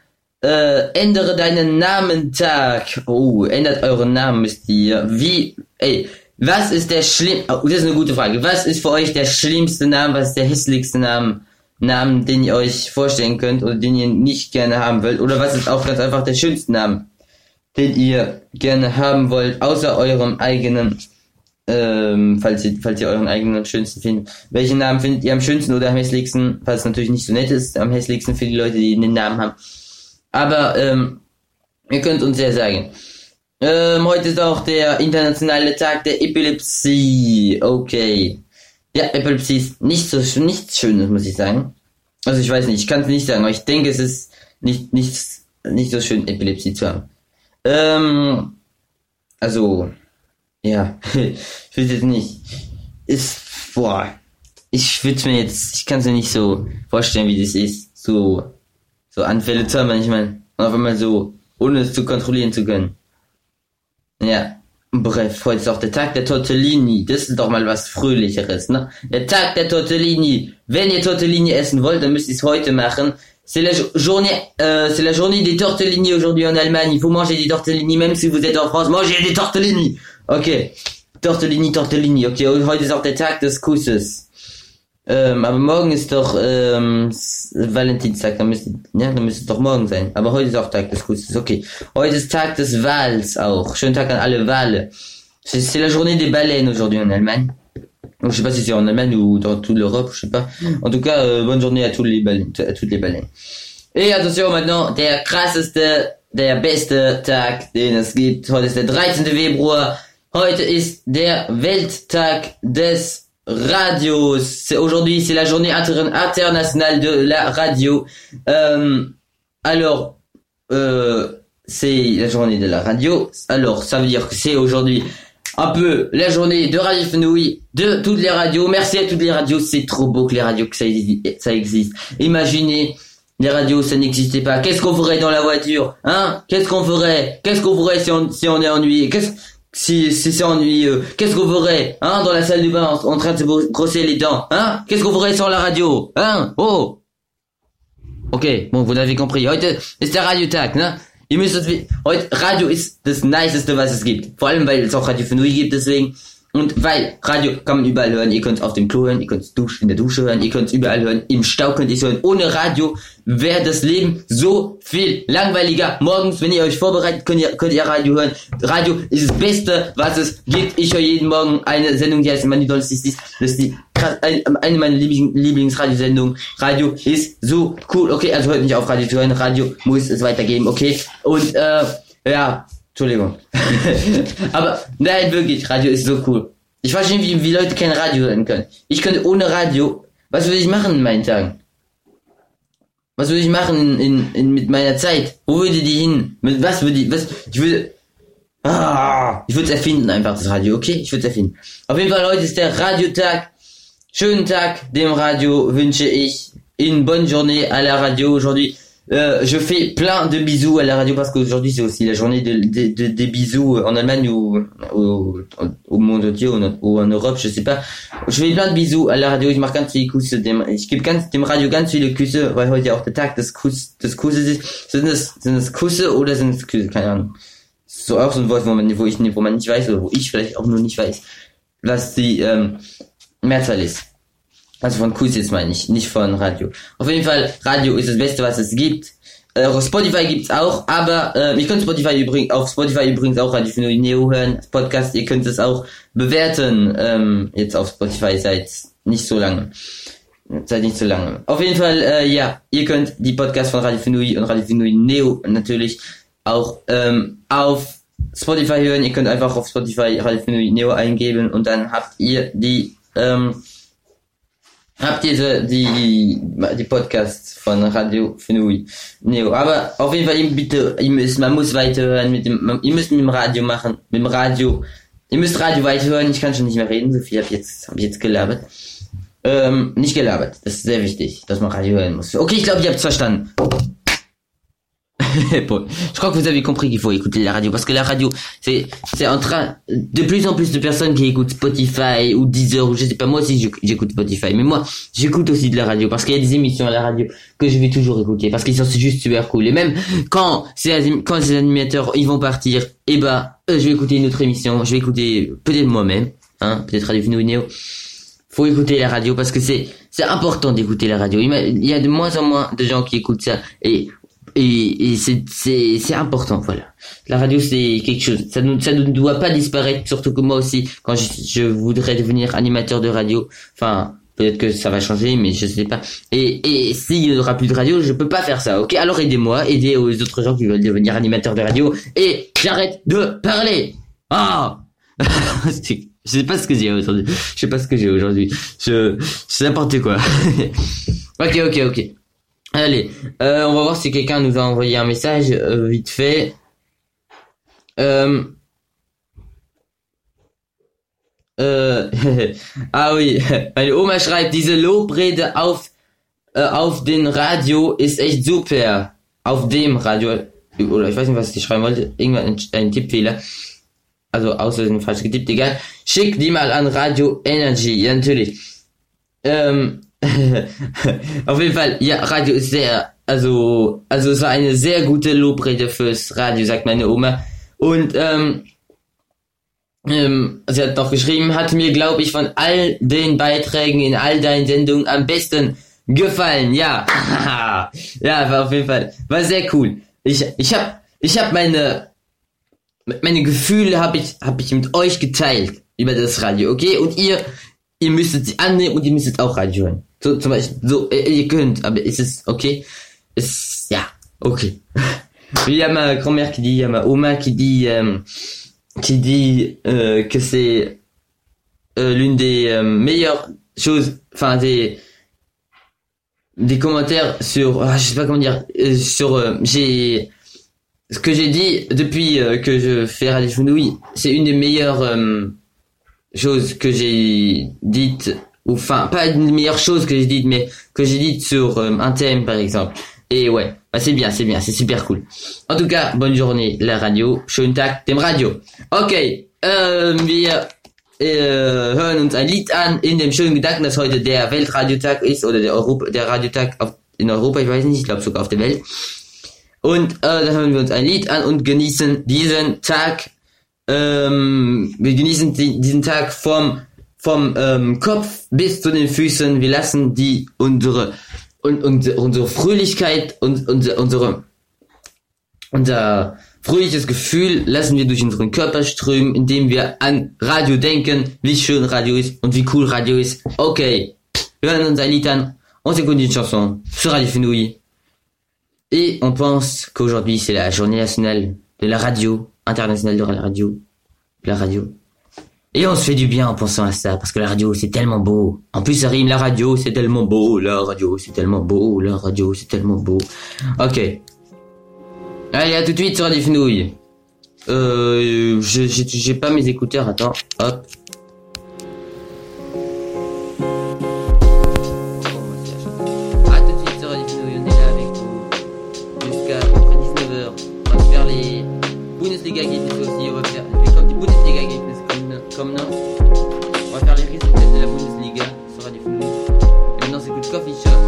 äh, Ändere deinen Namen Tag. Oh, ändert euren Namen müsst ihr. Wie, ey, was ist der schlimm, oh, das ist eine gute Frage. Was ist für euch der schlimmste Name, was ist der hässlichste Name, Namen, den ihr euch vorstellen könnt oder den ihr nicht gerne haben wollt? Oder was ist auch ganz einfach der schönste Name? Den ihr gerne haben wollt, außer eurem eigenen, ähm, falls ihr, falls ihr euren eigenen schönsten findet. Welchen Namen findet ihr am schönsten oder am hässlichsten, falls es natürlich nicht so nett ist, am hässlichsten für die Leute, die den Namen haben. Aber, ähm, ihr könnt uns ja sagen. Ähm, heute ist auch der internationale Tag der Epilepsie. Okay. Ja, Epilepsie ist nicht so, nichts Schönes, muss ich sagen. Also ich weiß nicht, ich kann es nicht sagen, aber ich denke, es ist nicht, nichts, nicht so schön, Epilepsie zu haben. Ähm, also, ja, ich will jetzt nicht. Ist, boah, ich würde mir jetzt, ich kann es mir nicht so vorstellen, wie das ist, so, so Anfälle zu haben, meine, und auf einmal so, ohne es zu kontrollieren zu können. Ja, bref, heute ist auch der Tag der Tortellini, das ist doch mal was Fröhlicheres, ne? Der Tag der Tortellini. Wenn ihr Tortellini essen wollt, dann müsst ihr es heute machen. C'est la jo- journée, euh, c'est la journée des tortellini aujourd'hui en Allemagne. Il faut manger des tortellini, même si vous êtes en France. Mangez des tortellini. Okay. Tortellini, tortellini. Okay, heute ist der Tag des Kusses. Ähm, aber morgen ist doch ähm, S- Valentinstag, dann müsste, ja, dann müsste doch morgen sein. Aber heute ist auch Tag des Kusses, okay. Heute ist Tag des Wals auch. Schönen Tag an alle Wale. C'est la journée des baleines aujourd'hui en Allemagne. Je sais pas si c'est en Allemagne ou dans toute l'Europe, je sais pas. En tout cas, euh, bonne journée à tous les baleines, à toutes les baleines. Et attention maintenant, der krasseste, der beste Tag, den es gibt. Heute ist der 13. Februar. Heute ist der Welttag des Radios. C'est- Aujourd'hui, c'est la journée inter- internationale de la radio. Euh, alors, euh, c'est la journée de la radio. Alors, ça veut dire que c'est aujourd'hui un peu la journée de Radio Fenouille, de toutes les radios. Merci à toutes les radios. C'est trop beau que les radios, que ça, exi- ça existe. Imaginez, les radios, ça n'existait pas. Qu'est-ce qu'on ferait dans la voiture? Hein? Qu'est-ce qu'on ferait? Qu'est-ce qu'on ferait si on, est ennuyé? Qu'est-ce, si, si c'est ennuyeux? Qu'est-ce qu'on ferait? Hein? Dans la salle de bain, en, train de se bro- brosser les dents? Hein? Qu'est-ce qu'on ferait sur la radio? Hein? Oh! Okay, bon, vous l'avez compris. Heute ist der Radiotag, ne? Ihr müsst das, heute, Radio ist das niceste, was es gibt. Vor allem, weil es auch Radio für Nui gibt, deswegen. Und weil Radio kann man überall hören. Ihr könnt es auf dem Klo hören, ihr könnt es in der Dusche hören, ihr könnt es überall hören. Im Stau könnt ihr es hören. Ohne Radio wäre das Leben so viel langweiliger. Morgens, wenn ihr euch vorbereitet, könnt ihr, könnt ihr Radio hören. Radio ist das Beste, was es gibt. Ich höre jeden Morgen eine Sendung, die heißt Money Dolls. Das ist, die, ein- eine meiner Lieblings Lieblingsradiosendungen. Radio ist so cool. Okay, also hört nicht auf Radio zu hören. Radio muss es weitergeben. Okay. Und äh, ja, Entschuldigung. Aber nein, wirklich, Radio ist so cool. Ich verstehe, wie, wie Leute kein Radio hören können. Ich könnte ohne Radio, was würde ich machen in meinen Tagen? Was würde ich machen in, in, in, mit meiner Zeit? Wo würde die hin? Mit was würde ich, was, ich würde, Ah, ich würde es erfinden, einfach das Radio, okay? Ich würde es erfinden. Auf jeden Fall, heute ist der Radiotag. Schönen Tag dem Radio wünsche ich. Une bonne journée à la radio aujourd'hui. Euh, je fais plein de bisous à la radio parce qu'aujourd'hui c'est aussi la journée de, de- de- des bisous en Allemagne ou au, au monde entier ou, ou en Europe, je sais pas. Je fais plein de bisous à la radio. Ich mache ganz viele Küsse dem, ich gebe ganz dem Radio ganz viele Küsse, weil heute auch der Tag des Kuss, des Kusses ist. Sind es, sind es Küsse oder sind es Küsse? Keine Ahnung. So auch so ein Wort, wo man, wo ich, wo man nicht weiß oder wo ich vielleicht auch nur nicht weiß, was die ähm, Mehrzahl ist. Also von jetzt meine ich, nicht von Radio. Auf jeden Fall, Radio ist das Beste, was es gibt. Äh, Spotify gibt's auch, aber äh, ihr könnt Spotify übrigens auf Spotify übrigens auch Radio für Neo hören, Podcast. Ihr könnt es auch bewerten. Ähm, jetzt auf Spotify seit nicht so lange. Seit nicht so lange. Auf jeden Fall, äh, ja, ihr könnt die Podcasts von Radio Finui und Radio Finui Neo natürlich auch ähm, auf Spotify hören. Ihr könnt einfach auf Spotify Radio Finui Neo eingeben und dann habt ihr die ähm, habt ihr die, die, die Podcasts von Radio Fenui Neo. Aber auf jeden Fall, bitte, ihr müsst, man muss weiterhören mit dem, man- ihr müsst mit dem Radio machen, mit dem Radio. Ihr müsst Radio weiterhören, ich kann schon nicht mehr reden, so viel habe ich jetzt, hab ich jetzt gelabert. Ähm, nicht gelabert, das ist sehr wichtig, dass man Radio hören muss. Okay, ich glaube, ihr habt's verstanden. Je crois que vous avez compris qu'il faut écouter la radio parce que la radio c'est c'est en train de plus en plus de personnes qui écoutent Spotify ou Deezer ou je sais pas moi aussi j'éc- j'écoute Spotify mais moi j'écoute aussi de la radio parce qu'il y a des émissions à la radio que je vais toujours écouter parce qu'ils sont juste super cool et même quand ces quand ces animateurs ils vont partir et ben euh, je vais écouter une autre émission je vais écouter peut-être moi-même hein peut-être Radio Vino Neo faut écouter la radio parce que c'est c'est important d'écouter la radio. Il y a de moins en moins de gens qui écoutent ça et et, et c'est important voilà. La radio c'est quelque chose. Ça ne ça ne doit pas disparaître surtout que moi aussi quand je, je voudrais devenir animateur de radio. Enfin peut-être que ça va changer mais je sais pas. Et et s'il n'y aura plus de radio, je peux pas faire ça. OK? Alors aidez-moi, aidez aux autres gens qui veulent devenir animateurs de radio et j'arrête de parler. Ah je sais pas ce que j'ai aujourd'hui. Je sais pas ce que j'ai aujourd'hui. Je, c'est n'importe quoi. ok, ok, ok. Allez, euh, on va voir si quelqu'un nous a envoyé un message euh, vite fait. Euh... Äh, ah oui, meine Oma schreibt, diese Lobrede auf, äh, auf den Radio ist echt super. Auf dem Radio, oder ich weiß nicht, was ich schreiben wollte, irgendwann ein, ein Tippfehler. Also außerdem falsch getippt, egal. Schick die mal an Radio Energy, ja natürlich. Ähm, auf jeden Fall, ja, Radio ist sehr, also, also es war eine sehr gute Lobrede fürs Radio, sagt meine Oma. Und ähm, ähm, sie hat noch geschrieben, hat mir, glaube ich, von all den Beiträgen in all deinen Sendungen am besten gefallen. Ja, ja, war auf jeden Fall, war sehr cool. Ich, ich hab, ich hab meine, meine Gefühle habe ich, habe ich mit euch geteilt über das Radio, okay? Und ihr, ihr müsstet sie annehmen und ihr müsstet auch Radio hören. So, zum Beispiel, so, äh, ihr könnt, aber ist es okay? Ist, ja, okay. Il y a ma grand-mère qui dit, il y a ma Oma qui dit, euh, qui dit euh, que c'est euh, l'une des euh, meilleures choses, enfin des des commentaires sur, ah, je sais pas comment dire, euh, sur, euh, j'ai ce que j'ai dit depuis que je fais Radio Fenouille, c'est une des meilleures euh, choses que j'ai dites, ou enfin pas une des meilleures choses que j'ai dites, mais que j'ai dites sur euh, un thème par exemple. Et ouais, bah, c'est bien, c'est bien, c'est super cool. En tout cas, bonne journée la Radio, schönen Tag dem Radio. Okay, äh, wir äh, hören uns ein Lied an in dem schönen Gedanken, dass heute der Weltradiotag ist oder der Europa, der Radiotag auf, in Europa, ich weiß nicht, ich glaube sogar auf der Welt. Und äh, dann hören wir uns ein Lied an und genießen diesen Tag. Ähm, wir genießen die, diesen Tag vom vom ähm, Kopf bis zu den Füßen. Wir lassen die unsere und, und unsere Fröhlichkeit und unsere, unsere unser fröhliches Gefühl lassen wir durch unseren Körper strömen, indem wir an Radio denken, wie schön Radio ist und wie cool Radio ist. Okay, wir hören uns ein Lied an, on s'écoute une chanson sur Radio Fenouille. Et on pense qu'aujourd'hui c'est la journée nationale de la radio, internationale de la radio, la radio. Et on se fait du bien en pensant à ça, parce que la radio c'est tellement beau. En plus ça rime, la radio c'est tellement beau, la radio c'est tellement beau, la radio c'est tellement beau. Ok. Allez, à tout de suite sur Radio Fenouille. Euh, j'ai pas mes écouteurs, attends, hop. On va faire les risques de la Bundesliga. Ça sera du football. Et maintenant, c'est Coffee Shop.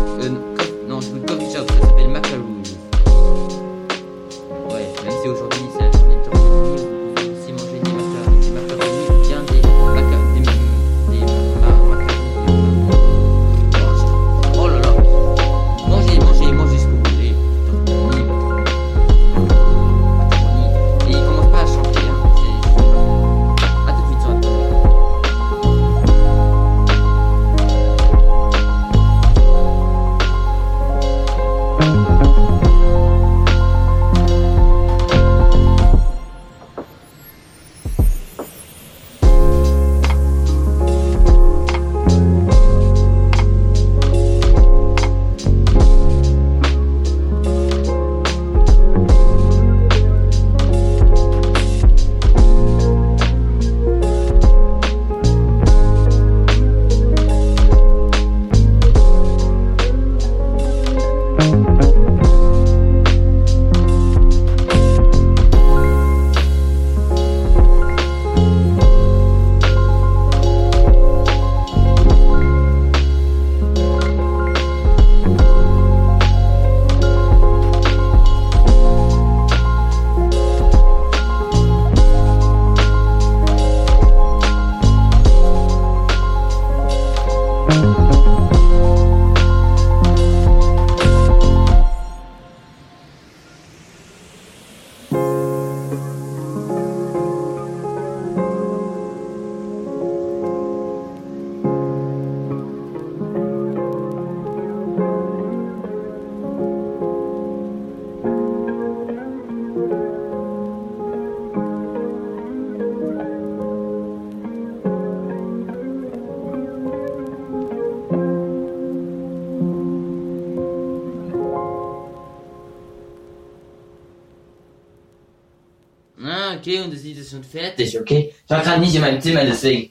Okay, und das Lied ist schon fertig, okay. Ich war gerade nicht in meinem Zimmer, deswegen.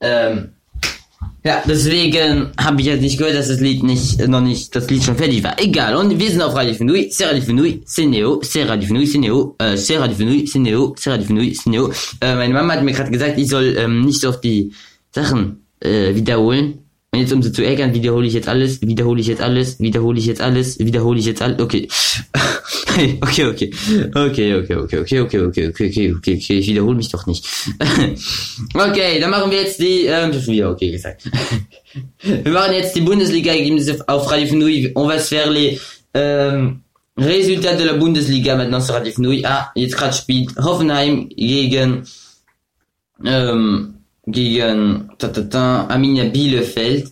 Ähm, ja, deswegen habe ich jetzt nicht gehört, dass das Lied nicht, noch nicht, das Lied schon fertig war. Egal, und wir sind auf Radio Fenouil, c'est Radio Fenouil, c'est Neo, c'est Radio Fenouil, c'est Neo, äh, c'est Radio Fenouil, c'est Neo, c'est Radio Fenouil, c'est Neo. Äh, meine Mama hat mir gerade gesagt, ich soll ähm, nicht so auf die Sachen äh, wiederholen. Und jetzt, um sie zu ärgern, wiederhole ich jetzt alles, wiederhole ich jetzt alles, wiederhole ich jetzt alles, wiederhole ich jetzt alles. Okay. okay, okay. Okay, okay, okay, okay, okay, okay, okay, okay, okay, okay. Ich wiederhole mich doch nicht. okay, dann machen wir jetzt die, ähm, ich hab wieder okay gesagt. wir machen jetzt die Bundesliga-Ergebnisse auf Radio Fenouil. On va se faire les, ähm, Résultats de la Bundesliga maintenant sur Radio Fenouil. Ah, jetzt gerade spielt Hoffenheim gegen, ähm, gegen ta, ta, ta, Arminia Bielefeld.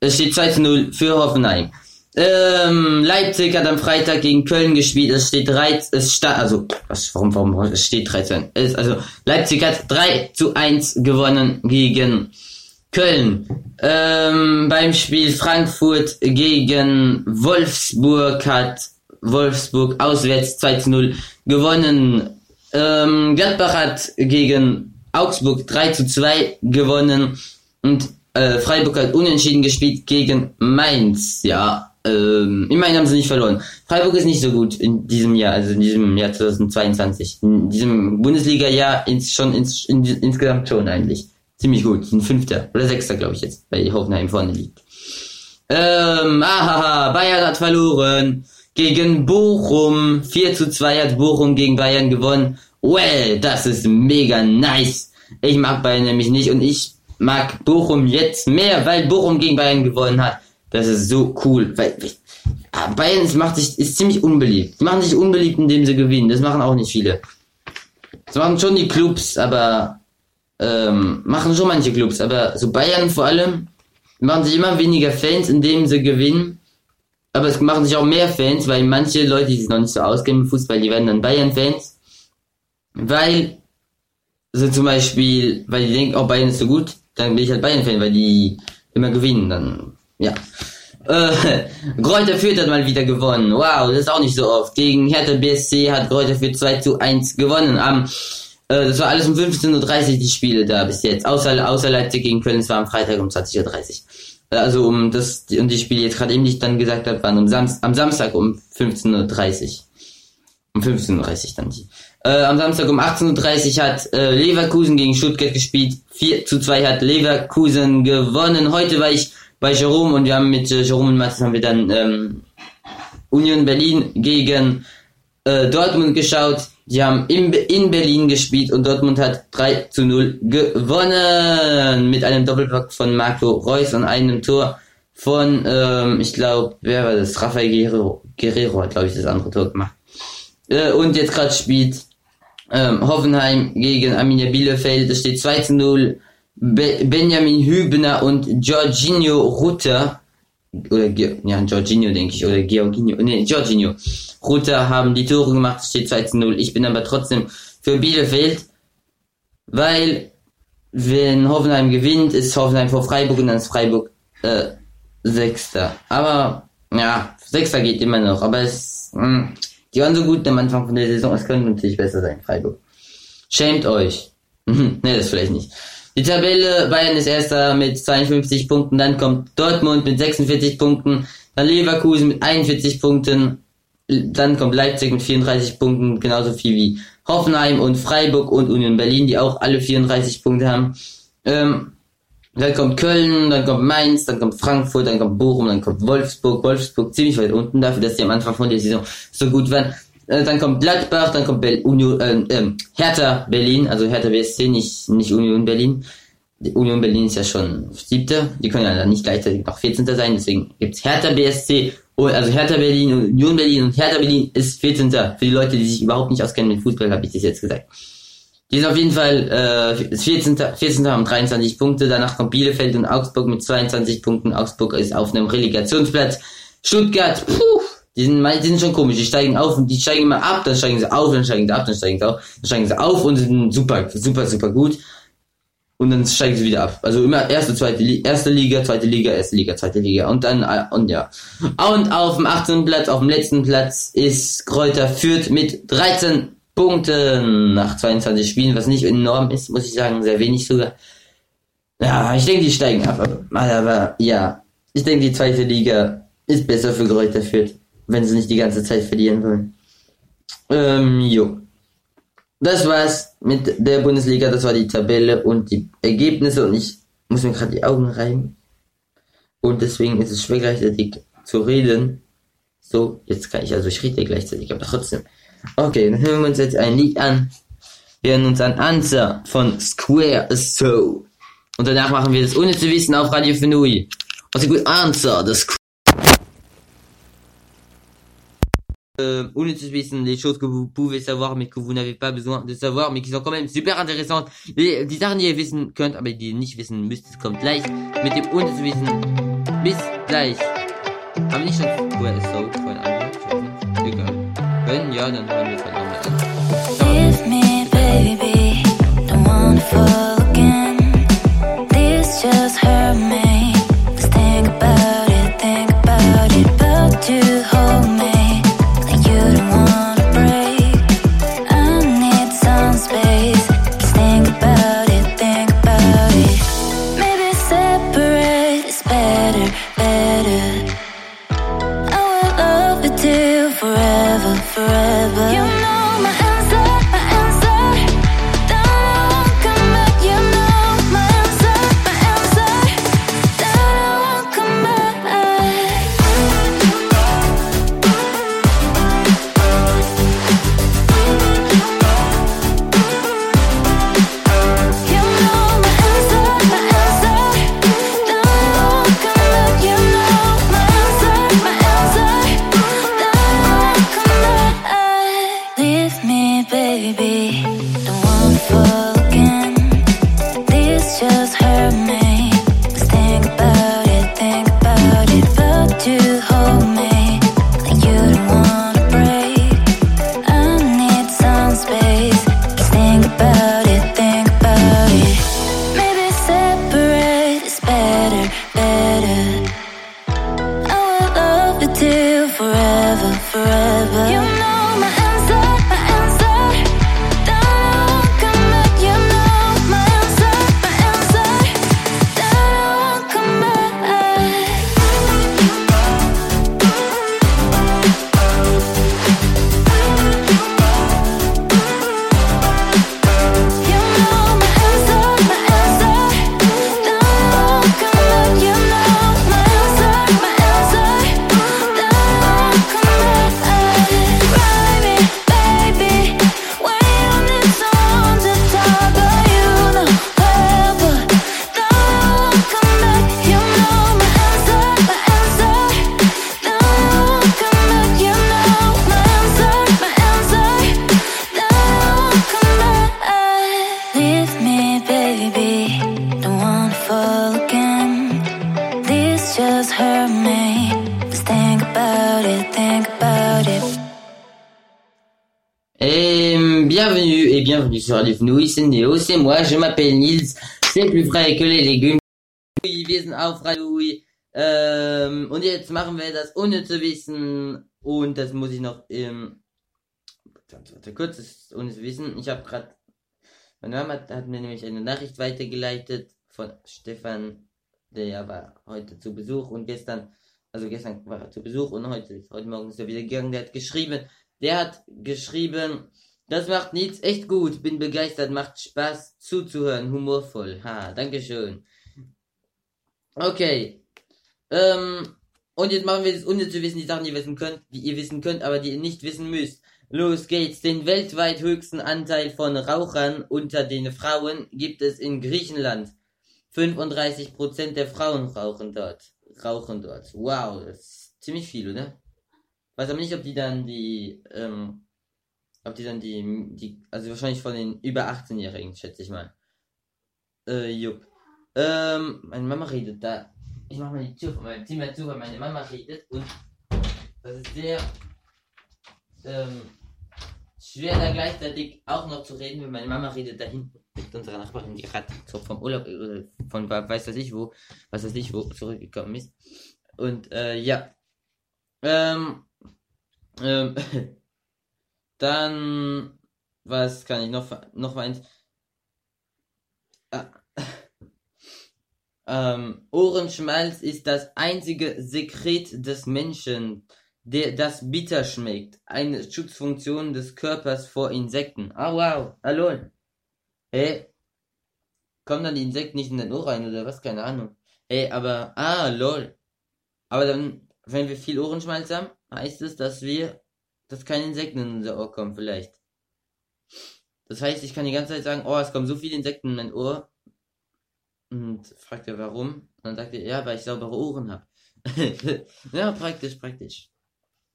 Es steht 2 zu 0 für Hoffenheim. Ähm, Leipzig hat am Freitag gegen Köln gespielt. Es steht 3, es sta also, was, warum, warum, es steht 3 zu 1. Es, also, Leipzig hat 3 zu 1 gewonnen gegen Köln. Ähm, beim Spiel Frankfurt gegen Wolfsburg hat Wolfsburg auswärts 2 zu 0 gewonnen. Ähm, Gladbach hat gegen Augsburg 3 zu 2 gewonnen und äh, Freiburg hat unentschieden gespielt gegen Mainz. Ja, ähm, immerhin haben sie nicht verloren. Freiburg ist nicht so gut in diesem Jahr, also in diesem Jahr 2022. In diesem Bundesliga-Jahr ins, schon ins, in, insgesamt schon eigentlich. Ziemlich gut. Ein Fünfter oder Sechster, glaube ich jetzt, weil Hoffenheim vorne liegt. Ähm, ahaha, Bayern hat verloren. Gegen Bochum. 4 zu 2 hat Bochum gegen Bayern gewonnen. Well, das ist mega nice. Ich mag Bayern nämlich nicht und ich mag Bochum jetzt mehr, weil Bochum gegen Bayern gewonnen hat. Das ist so cool. Weil, ah, Bayern ist, macht sich, ist ziemlich unbeliebt. Die machen sich unbeliebt, indem sie gewinnen. Das machen auch nicht viele. Das machen schon die Clubs, aber ähm, machen schon manche Clubs, aber so Bayern vor allem machen sich immer weniger Fans, indem sie gewinnen. Aber es machen sich auch mehr Fans, weil manche Leute, die sich noch nicht so auskennen im Fußball, die werden dann Bayern-Fans. Weil sie zum Beispiel, weil die denken, oh Bayern ist so gut, dann bin ich halt Bayern-Fan, weil die immer gewinnen, dann, ja. Äh, Kräuter Fürth hat mal wieder gewonnen. Wow, das ist auch nicht so oft. Gegen Hertha BSC hat Kräuter Fürth 2 zu 1 gewonnen. Am, äh, das war alles um 15.30 Uhr die Spiele da bis jetzt. Außer, außer Leipzig gegen Köln, es war am Freitag um 20.30 Uhr. Also um das, und die Spiele jetzt gerade eben, ich dann gesagt habe, waren um Samst, am Samstag um 15.30 Uhr. Um 15.30 Uhr dann die. Äh, am Samstag um 18.30 Uhr hat äh, Leverkusen gegen Stuttgart gespielt. 4 zu 2 hat Leverkusen gewonnen. Heute war ich bei Jerome und wir haben mit äh, Jerome und Mathis haben wir dann ähm, Union Berlin gegen äh, Dortmund geschaut. Die haben in, in Berlin gespielt und Dortmund hat 3 zu 0 gewonnen mit einem Doppelpack von Marco Reus und einem Tor von, ähm, ich glaube, wer war das? Rafael Guerrero, Guerrero hat, glaube ich, das andere Tor gemacht. Äh, und jetzt gerade spielt ähm, Hoffenheim gegen Arminia Bielefeld. Es steht 2 zu 0. Be Benjamin Hübner und Jorginho Rutter oder ja, Jorginho denke ich, oder Georginio, nee, Jorginho. Rutter haben die Tore gemacht, es steht 2 zu 0. Ich bin aber trotzdem für Bielefeld, weil wenn Hoffenheim gewinnt, ist Hoffenheim vor Freiburg und dann ist Freiburg äh, Sechster. Aber ja, Sechster geht immer noch, aber es mh, die waren so gut am Anfang von der Saison, es könnte natürlich besser sein, Freiburg. Schämt euch. ne, das vielleicht nicht. Die Tabelle, Bayern ist erster mit 52 Punkten, dann kommt Dortmund mit 46 Punkten, dann Leverkusen mit 41 Punkten, dann kommt Leipzig mit 34 Punkten, genauso viel wie Hoffenheim und Freiburg und Union Berlin, die auch alle 34 Punkte haben. Ähm, dann kommt Köln, dann kommt Mainz, dann kommt Frankfurt, dann kommt Bochum, dann kommt Wolfsburg. Wolfsburg ziemlich weit unten dafür, dass die am Anfang von der Saison so gut waren. Äh, dann kommt Gladbach, dann kommt Bel Union, äh, äh, Hertha Berlin, also Hertha BSC, nicht, nicht Union Berlin. Union Berlin ist ja schon siebte, die können ja dann nicht gleichzeitig noch 14. sein, deswegen gibt's Hertha BSC, also Hertha Berlin, Union Berlin und Hertha Berlin ist 14. Für die Leute, die sich überhaupt nicht auskennen mit Fußball, habe ich das jetzt gesagt. Die sind auf jeden Fall äh, 14. 14. haben 23 Punkte, danach kommt Bielefeld und Augsburg mit 22 Punkten. Augsburg ist auf einem Relegationsplatz. Stuttgart, puh, die sind, die sind schon komisch, die steigen auf und die steigen immer ab, dann steigen sie auf, dann steigen sie ab, dann steigen sie auf, dann steigen sie auf und sind super, super, super gut. Und dann steigen sie wieder ab. Also immer erste, zweite, erste Liga, zweite Liga, erste Liga, zweite Liga. Und dann, äh, und ja. Und auf dem 18. Platz, auf dem letzten Platz ist Kräuter Fürth mit 13 Punkten nach 22 Spielen, was nicht enorm ist, muss ich sagen, sehr wenig sogar. Ja, ich denke, die steigen ab, aber, aber ja, ich denke, die zweite Liga ist besser für Kräuter Fürth, wenn sie nicht die ganze Zeit verlieren wollen. Ähm, jo. Das war's mit der Bundesliga, das war die Tabelle und die Ergebnisse und ich muss mir gerade die Augen reiben. Und deswegen ist es schwer gleichzeitig zu reden. So, jetzt kann ich, also ich rede gleichzeitig, aber trotzdem. Okay, dann hören wir uns jetzt ein Lied an. Wir hören uns an Answer von Square So. Und danach machen wir das ohne zu wissen auf Radio Fenui. Also gut, Answer, das euh, ohne zu wissen, les choses que vous pouvez savoir, mais que vous n'avez pas besoin de savoir, mais qui sont quand même super intéressantes. Die, die Sachen, die ihr wissen könnt, aber die ihr nicht wissen müsst, kommt gleich mit dem ohne zu wissen. Bis gleich. Haben wir nicht schon Square So von. Ben me. hangi kalamda? Think about it, think about it, about to hold me sur Radio Fnouille, c'est Néo, c'est moi, je m'appelle Nils, c'est plus frais que les légumes. Wir sind auf Fnouille. Ähm, und jetzt machen wir das ohne zu wissen und das muss ich noch ähm, warte, kurz, das ist ohne zu wissen. Ich habe gerade meine Mama hat, hat mir nämlich eine Nachricht weitergeleitet von Stefan, der war heute zu Besuch und gestern, also gestern war er zu Besuch und heute, heute Morgen ist er wieder gegangen, der hat geschrieben, der hat geschrieben, das macht nichts, echt gut, bin begeistert, macht Spaß zuzuhören, humorvoll. Ha, Dankeschön. Okay. Ähm, und jetzt machen wir das ohne zu wissen, die Sachen, die ihr wissen könnt, die ihr wissen könnt, aber die ihr nicht wissen müsst. Los geht's. Den weltweit höchsten Anteil von Rauchern unter den Frauen gibt es in Griechenland. 35% der Frauen rauchen dort. Rauchen dort. Wow, das ist ziemlich viel, oder? Weiß aber nicht, ob die dann die, ähm, ob die dann die, die, also wahrscheinlich von den über 18-Jährigen, schätze ich mal. Äh, jupp. Ähm, meine Mama redet da. Ich mach mal die Tür von meinem Zimmer zu, weil meine Mama redet und das ist sehr, ähm, schwer da gleichzeitig auch noch zu reden, weil meine Mama redet da hinten mit unserer Nachbarin, die gerade so vom Urlaub, äh, von weiß das ich wo, was weiß ich wo, zurückgekommen ist. Und, äh, ja. Ähm, ähm, dann, was kann ich noch, noch eins? Ah. Ähm, Ohrenschmalz ist das einzige Sekret des Menschen, der das bitter schmeckt. Eine Schutzfunktion des Körpers vor Insekten. Ah, wow. Hallo. Hä? Kommen dann die Insekten nicht in den Ohr rein oder was? Keine Ahnung. Hey, aber, ah, lol. Aber dann, wenn wir viel Ohrenschmalz haben, heißt es, dass wir, dass keine Insekten in unser Ohr kommen, vielleicht. Das heißt, ich kann die ganze Zeit sagen, oh, es kommen so viele Insekten in mein Ohr. Und fragt er warum. Und dann sagt er, ja, weil ich saubere Ohren habe. ja, praktisch, praktisch.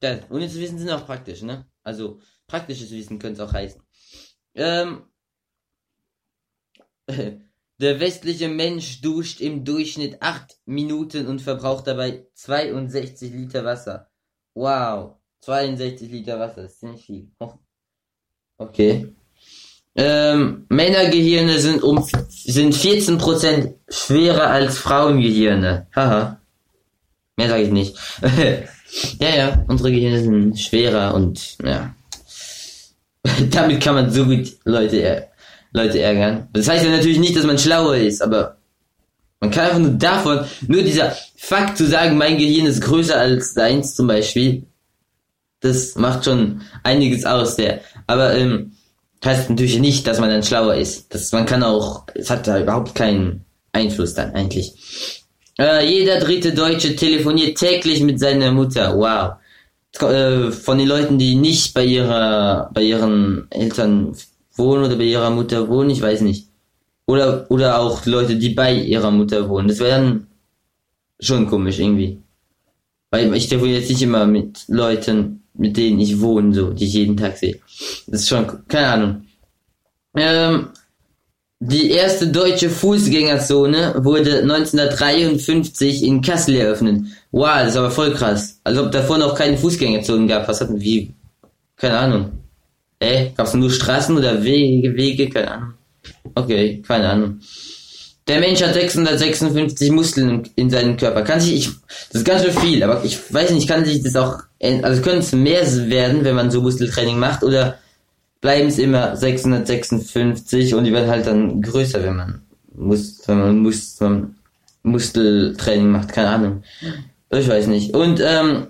Ja, ohne zu wissen sind auch praktisch, ne? Also, praktisches Wissen könnte es auch heißen. Ähm, der westliche Mensch duscht im Durchschnitt 8 Minuten und verbraucht dabei 62 Liter Wasser. Wow, 62 Liter Wasser, das ist ziemlich viel. Okay. Ähm, Männergehirne sind um sind 14% schwerer als Frauengehirne. Haha. Mehr sage ich nicht. ja, ja, unsere Gehirne sind schwerer und ja. Damit kann man so gut Leute, Leute ärgern. Das heißt ja natürlich nicht, dass man schlauer ist, aber man kann einfach nur davon, nur dieser Fakt zu sagen, mein Gehirn ist größer als deins zum Beispiel, das macht schon einiges aus, der. Aber ähm, heißt natürlich nicht, dass man dann schlauer ist. Das, man kann auch, es hat da überhaupt keinen Einfluss dann eigentlich. Äh, jeder dritte Deutsche telefoniert täglich mit seiner Mutter. Wow. Äh, von den Leuten, die nicht bei ihrer, bei ihren Eltern wohnen oder bei ihrer Mutter wohnen, ich weiß nicht. Oder, oder auch Leute, die bei ihrer Mutter wohnen. Das wäre dann schon komisch irgendwie. Weil ich telefoniere jetzt nicht immer mit Leuten, mit denen ich wohne, so, die ich jeden Tag sehe. Das ist schon, keine Ahnung. Ähm, die erste deutsche Fußgängerzone wurde 1953 in Kassel eröffnet. Wow, das ist aber voll krass. Als ob davor noch keine Fußgängerzonen gab. Was hatten wir? Keine Ahnung. Äh, gab's nur Straßen oder Wege, Wege? Keine Ahnung. Okay, keine Ahnung. Der Mensch hat 656 Muskeln in seinem Körper. Kann sich, ich, das ist ganz schön viel, aber ich weiß nicht, kann sich das auch also können es mehr werden, wenn man so Muskeltraining macht, oder bleiben es immer 656 und die werden halt dann größer, wenn man muss, wenn man muss, Muskeltraining macht, keine Ahnung. Ich weiß nicht. Und ähm,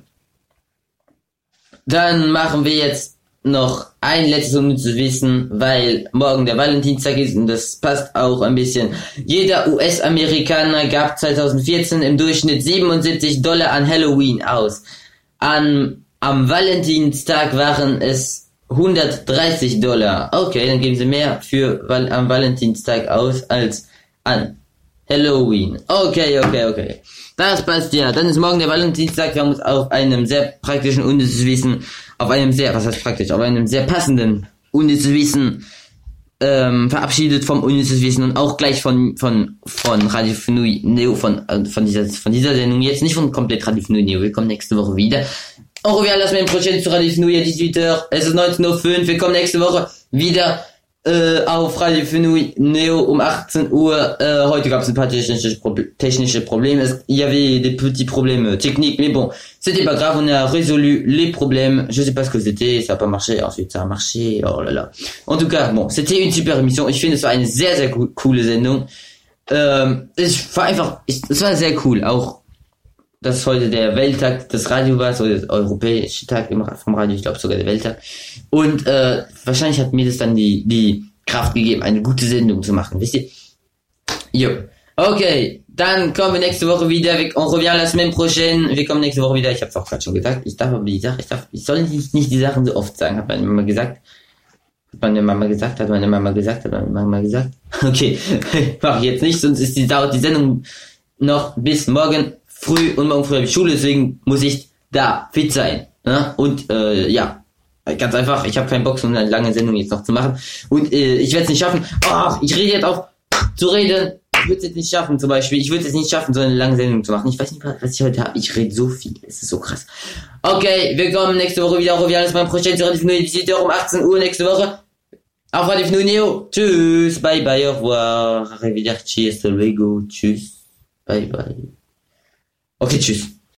dann machen wir jetzt noch ein letztes unnützes Wissen, weil morgen der Valentinstag ist und das passt auch ein bisschen. Jeder US-Amerikaner gab 2014 im Durchschnitt 77 Dollar an Halloween aus. An, am Valentinstag waren es 130 Dollar. Okay, dann geben sie mehr für Val am Valentinstag aus als an Halloween. Okay, okay, okay. Das passt ja. Dann ist morgen der Valentinstag. Wir haben uns auf einem sehr praktischen unnützes Wissen, auf einem sehr, was heißt praktisch, auf einem sehr passenden unnützes Wissen ähm, verabschiedet vom unnützes und auch gleich von von von Radio Fnui Neo von äh, von dieser von dieser Sendung jetzt nicht von komplett Radio Fnui Neo. Wir kommen nächste Woche wieder. Au revoir la semaine prochaine sur Radio Fnui à 18h. Es ist 19.05 Wir kommen nächste Woche wieder äh, auf Radio Fenouil Neo um 18 Uhr. Äh, heute gab es paar technische, technische Problème. Es- Il y avait des petits problèmes techniques, mais bon, c'était pas grave. On a résolu les problèmes. Je sais pas ce que c'était, ça a pas marché. Ensuite, ça a marché. Oh là là. En tout cas, bon, c'était une super émission. Ich finde, es war eine sehr, sehr coo- coole Sendung. Ähm, es war einfach, es war sehr cool. Auch dass heute der Welttag des Radio war, so der europäische Tag vom Radio, ich glaube sogar der Welttag. Und äh, wahrscheinlich hat mir das dann die, die Kraft gegeben, eine gute Sendung zu machen, wisst ihr? Jo. Okay, dann kommen wir nächste Woche wieder. Wir- On revient la semaine prochaine. Wir kommen nächste Woche wieder. Ich habe es auch gerade schon gesagt. Ich darf aber die Sache, ich darf, ich soll nicht, nicht die Sachen so oft sagen, hat meine Mama gesagt. Hat meine Mama gesagt, hat meine Mama gesagt, hat meine Mama gesagt. Okay, mach ich jetzt nicht, sonst ist die, dauert die Sendung noch bis morgen früh und morgen früh habe ich Schule, deswegen muss ich da fit sein. Ne? Und äh, ja, ganz einfach, ich habe keinen Bock, so eine lange Sendung jetzt noch zu machen. Und äh, ich werde es nicht schaffen. Ach, ich rede jetzt auf zu reden. Ich würde es jetzt nicht schaffen, zum Beispiel. Ich würde es jetzt nicht schaffen, so eine lange Sendung zu machen. Ich weiß nicht, was ich heute habe. Ich rede so viel. Es ist so krass. Okay, wir kommen nächste Woche wieder. Das ist mein Projekt. Fnui, 18 Uhr um 18 Uhr nächste Woche. Auf Radio Fnui Neo. Tschüss. Bye bye. Au revoir. Arrivederci. Hasta luego. Tschüss. Bye bye. Okay, tschüss.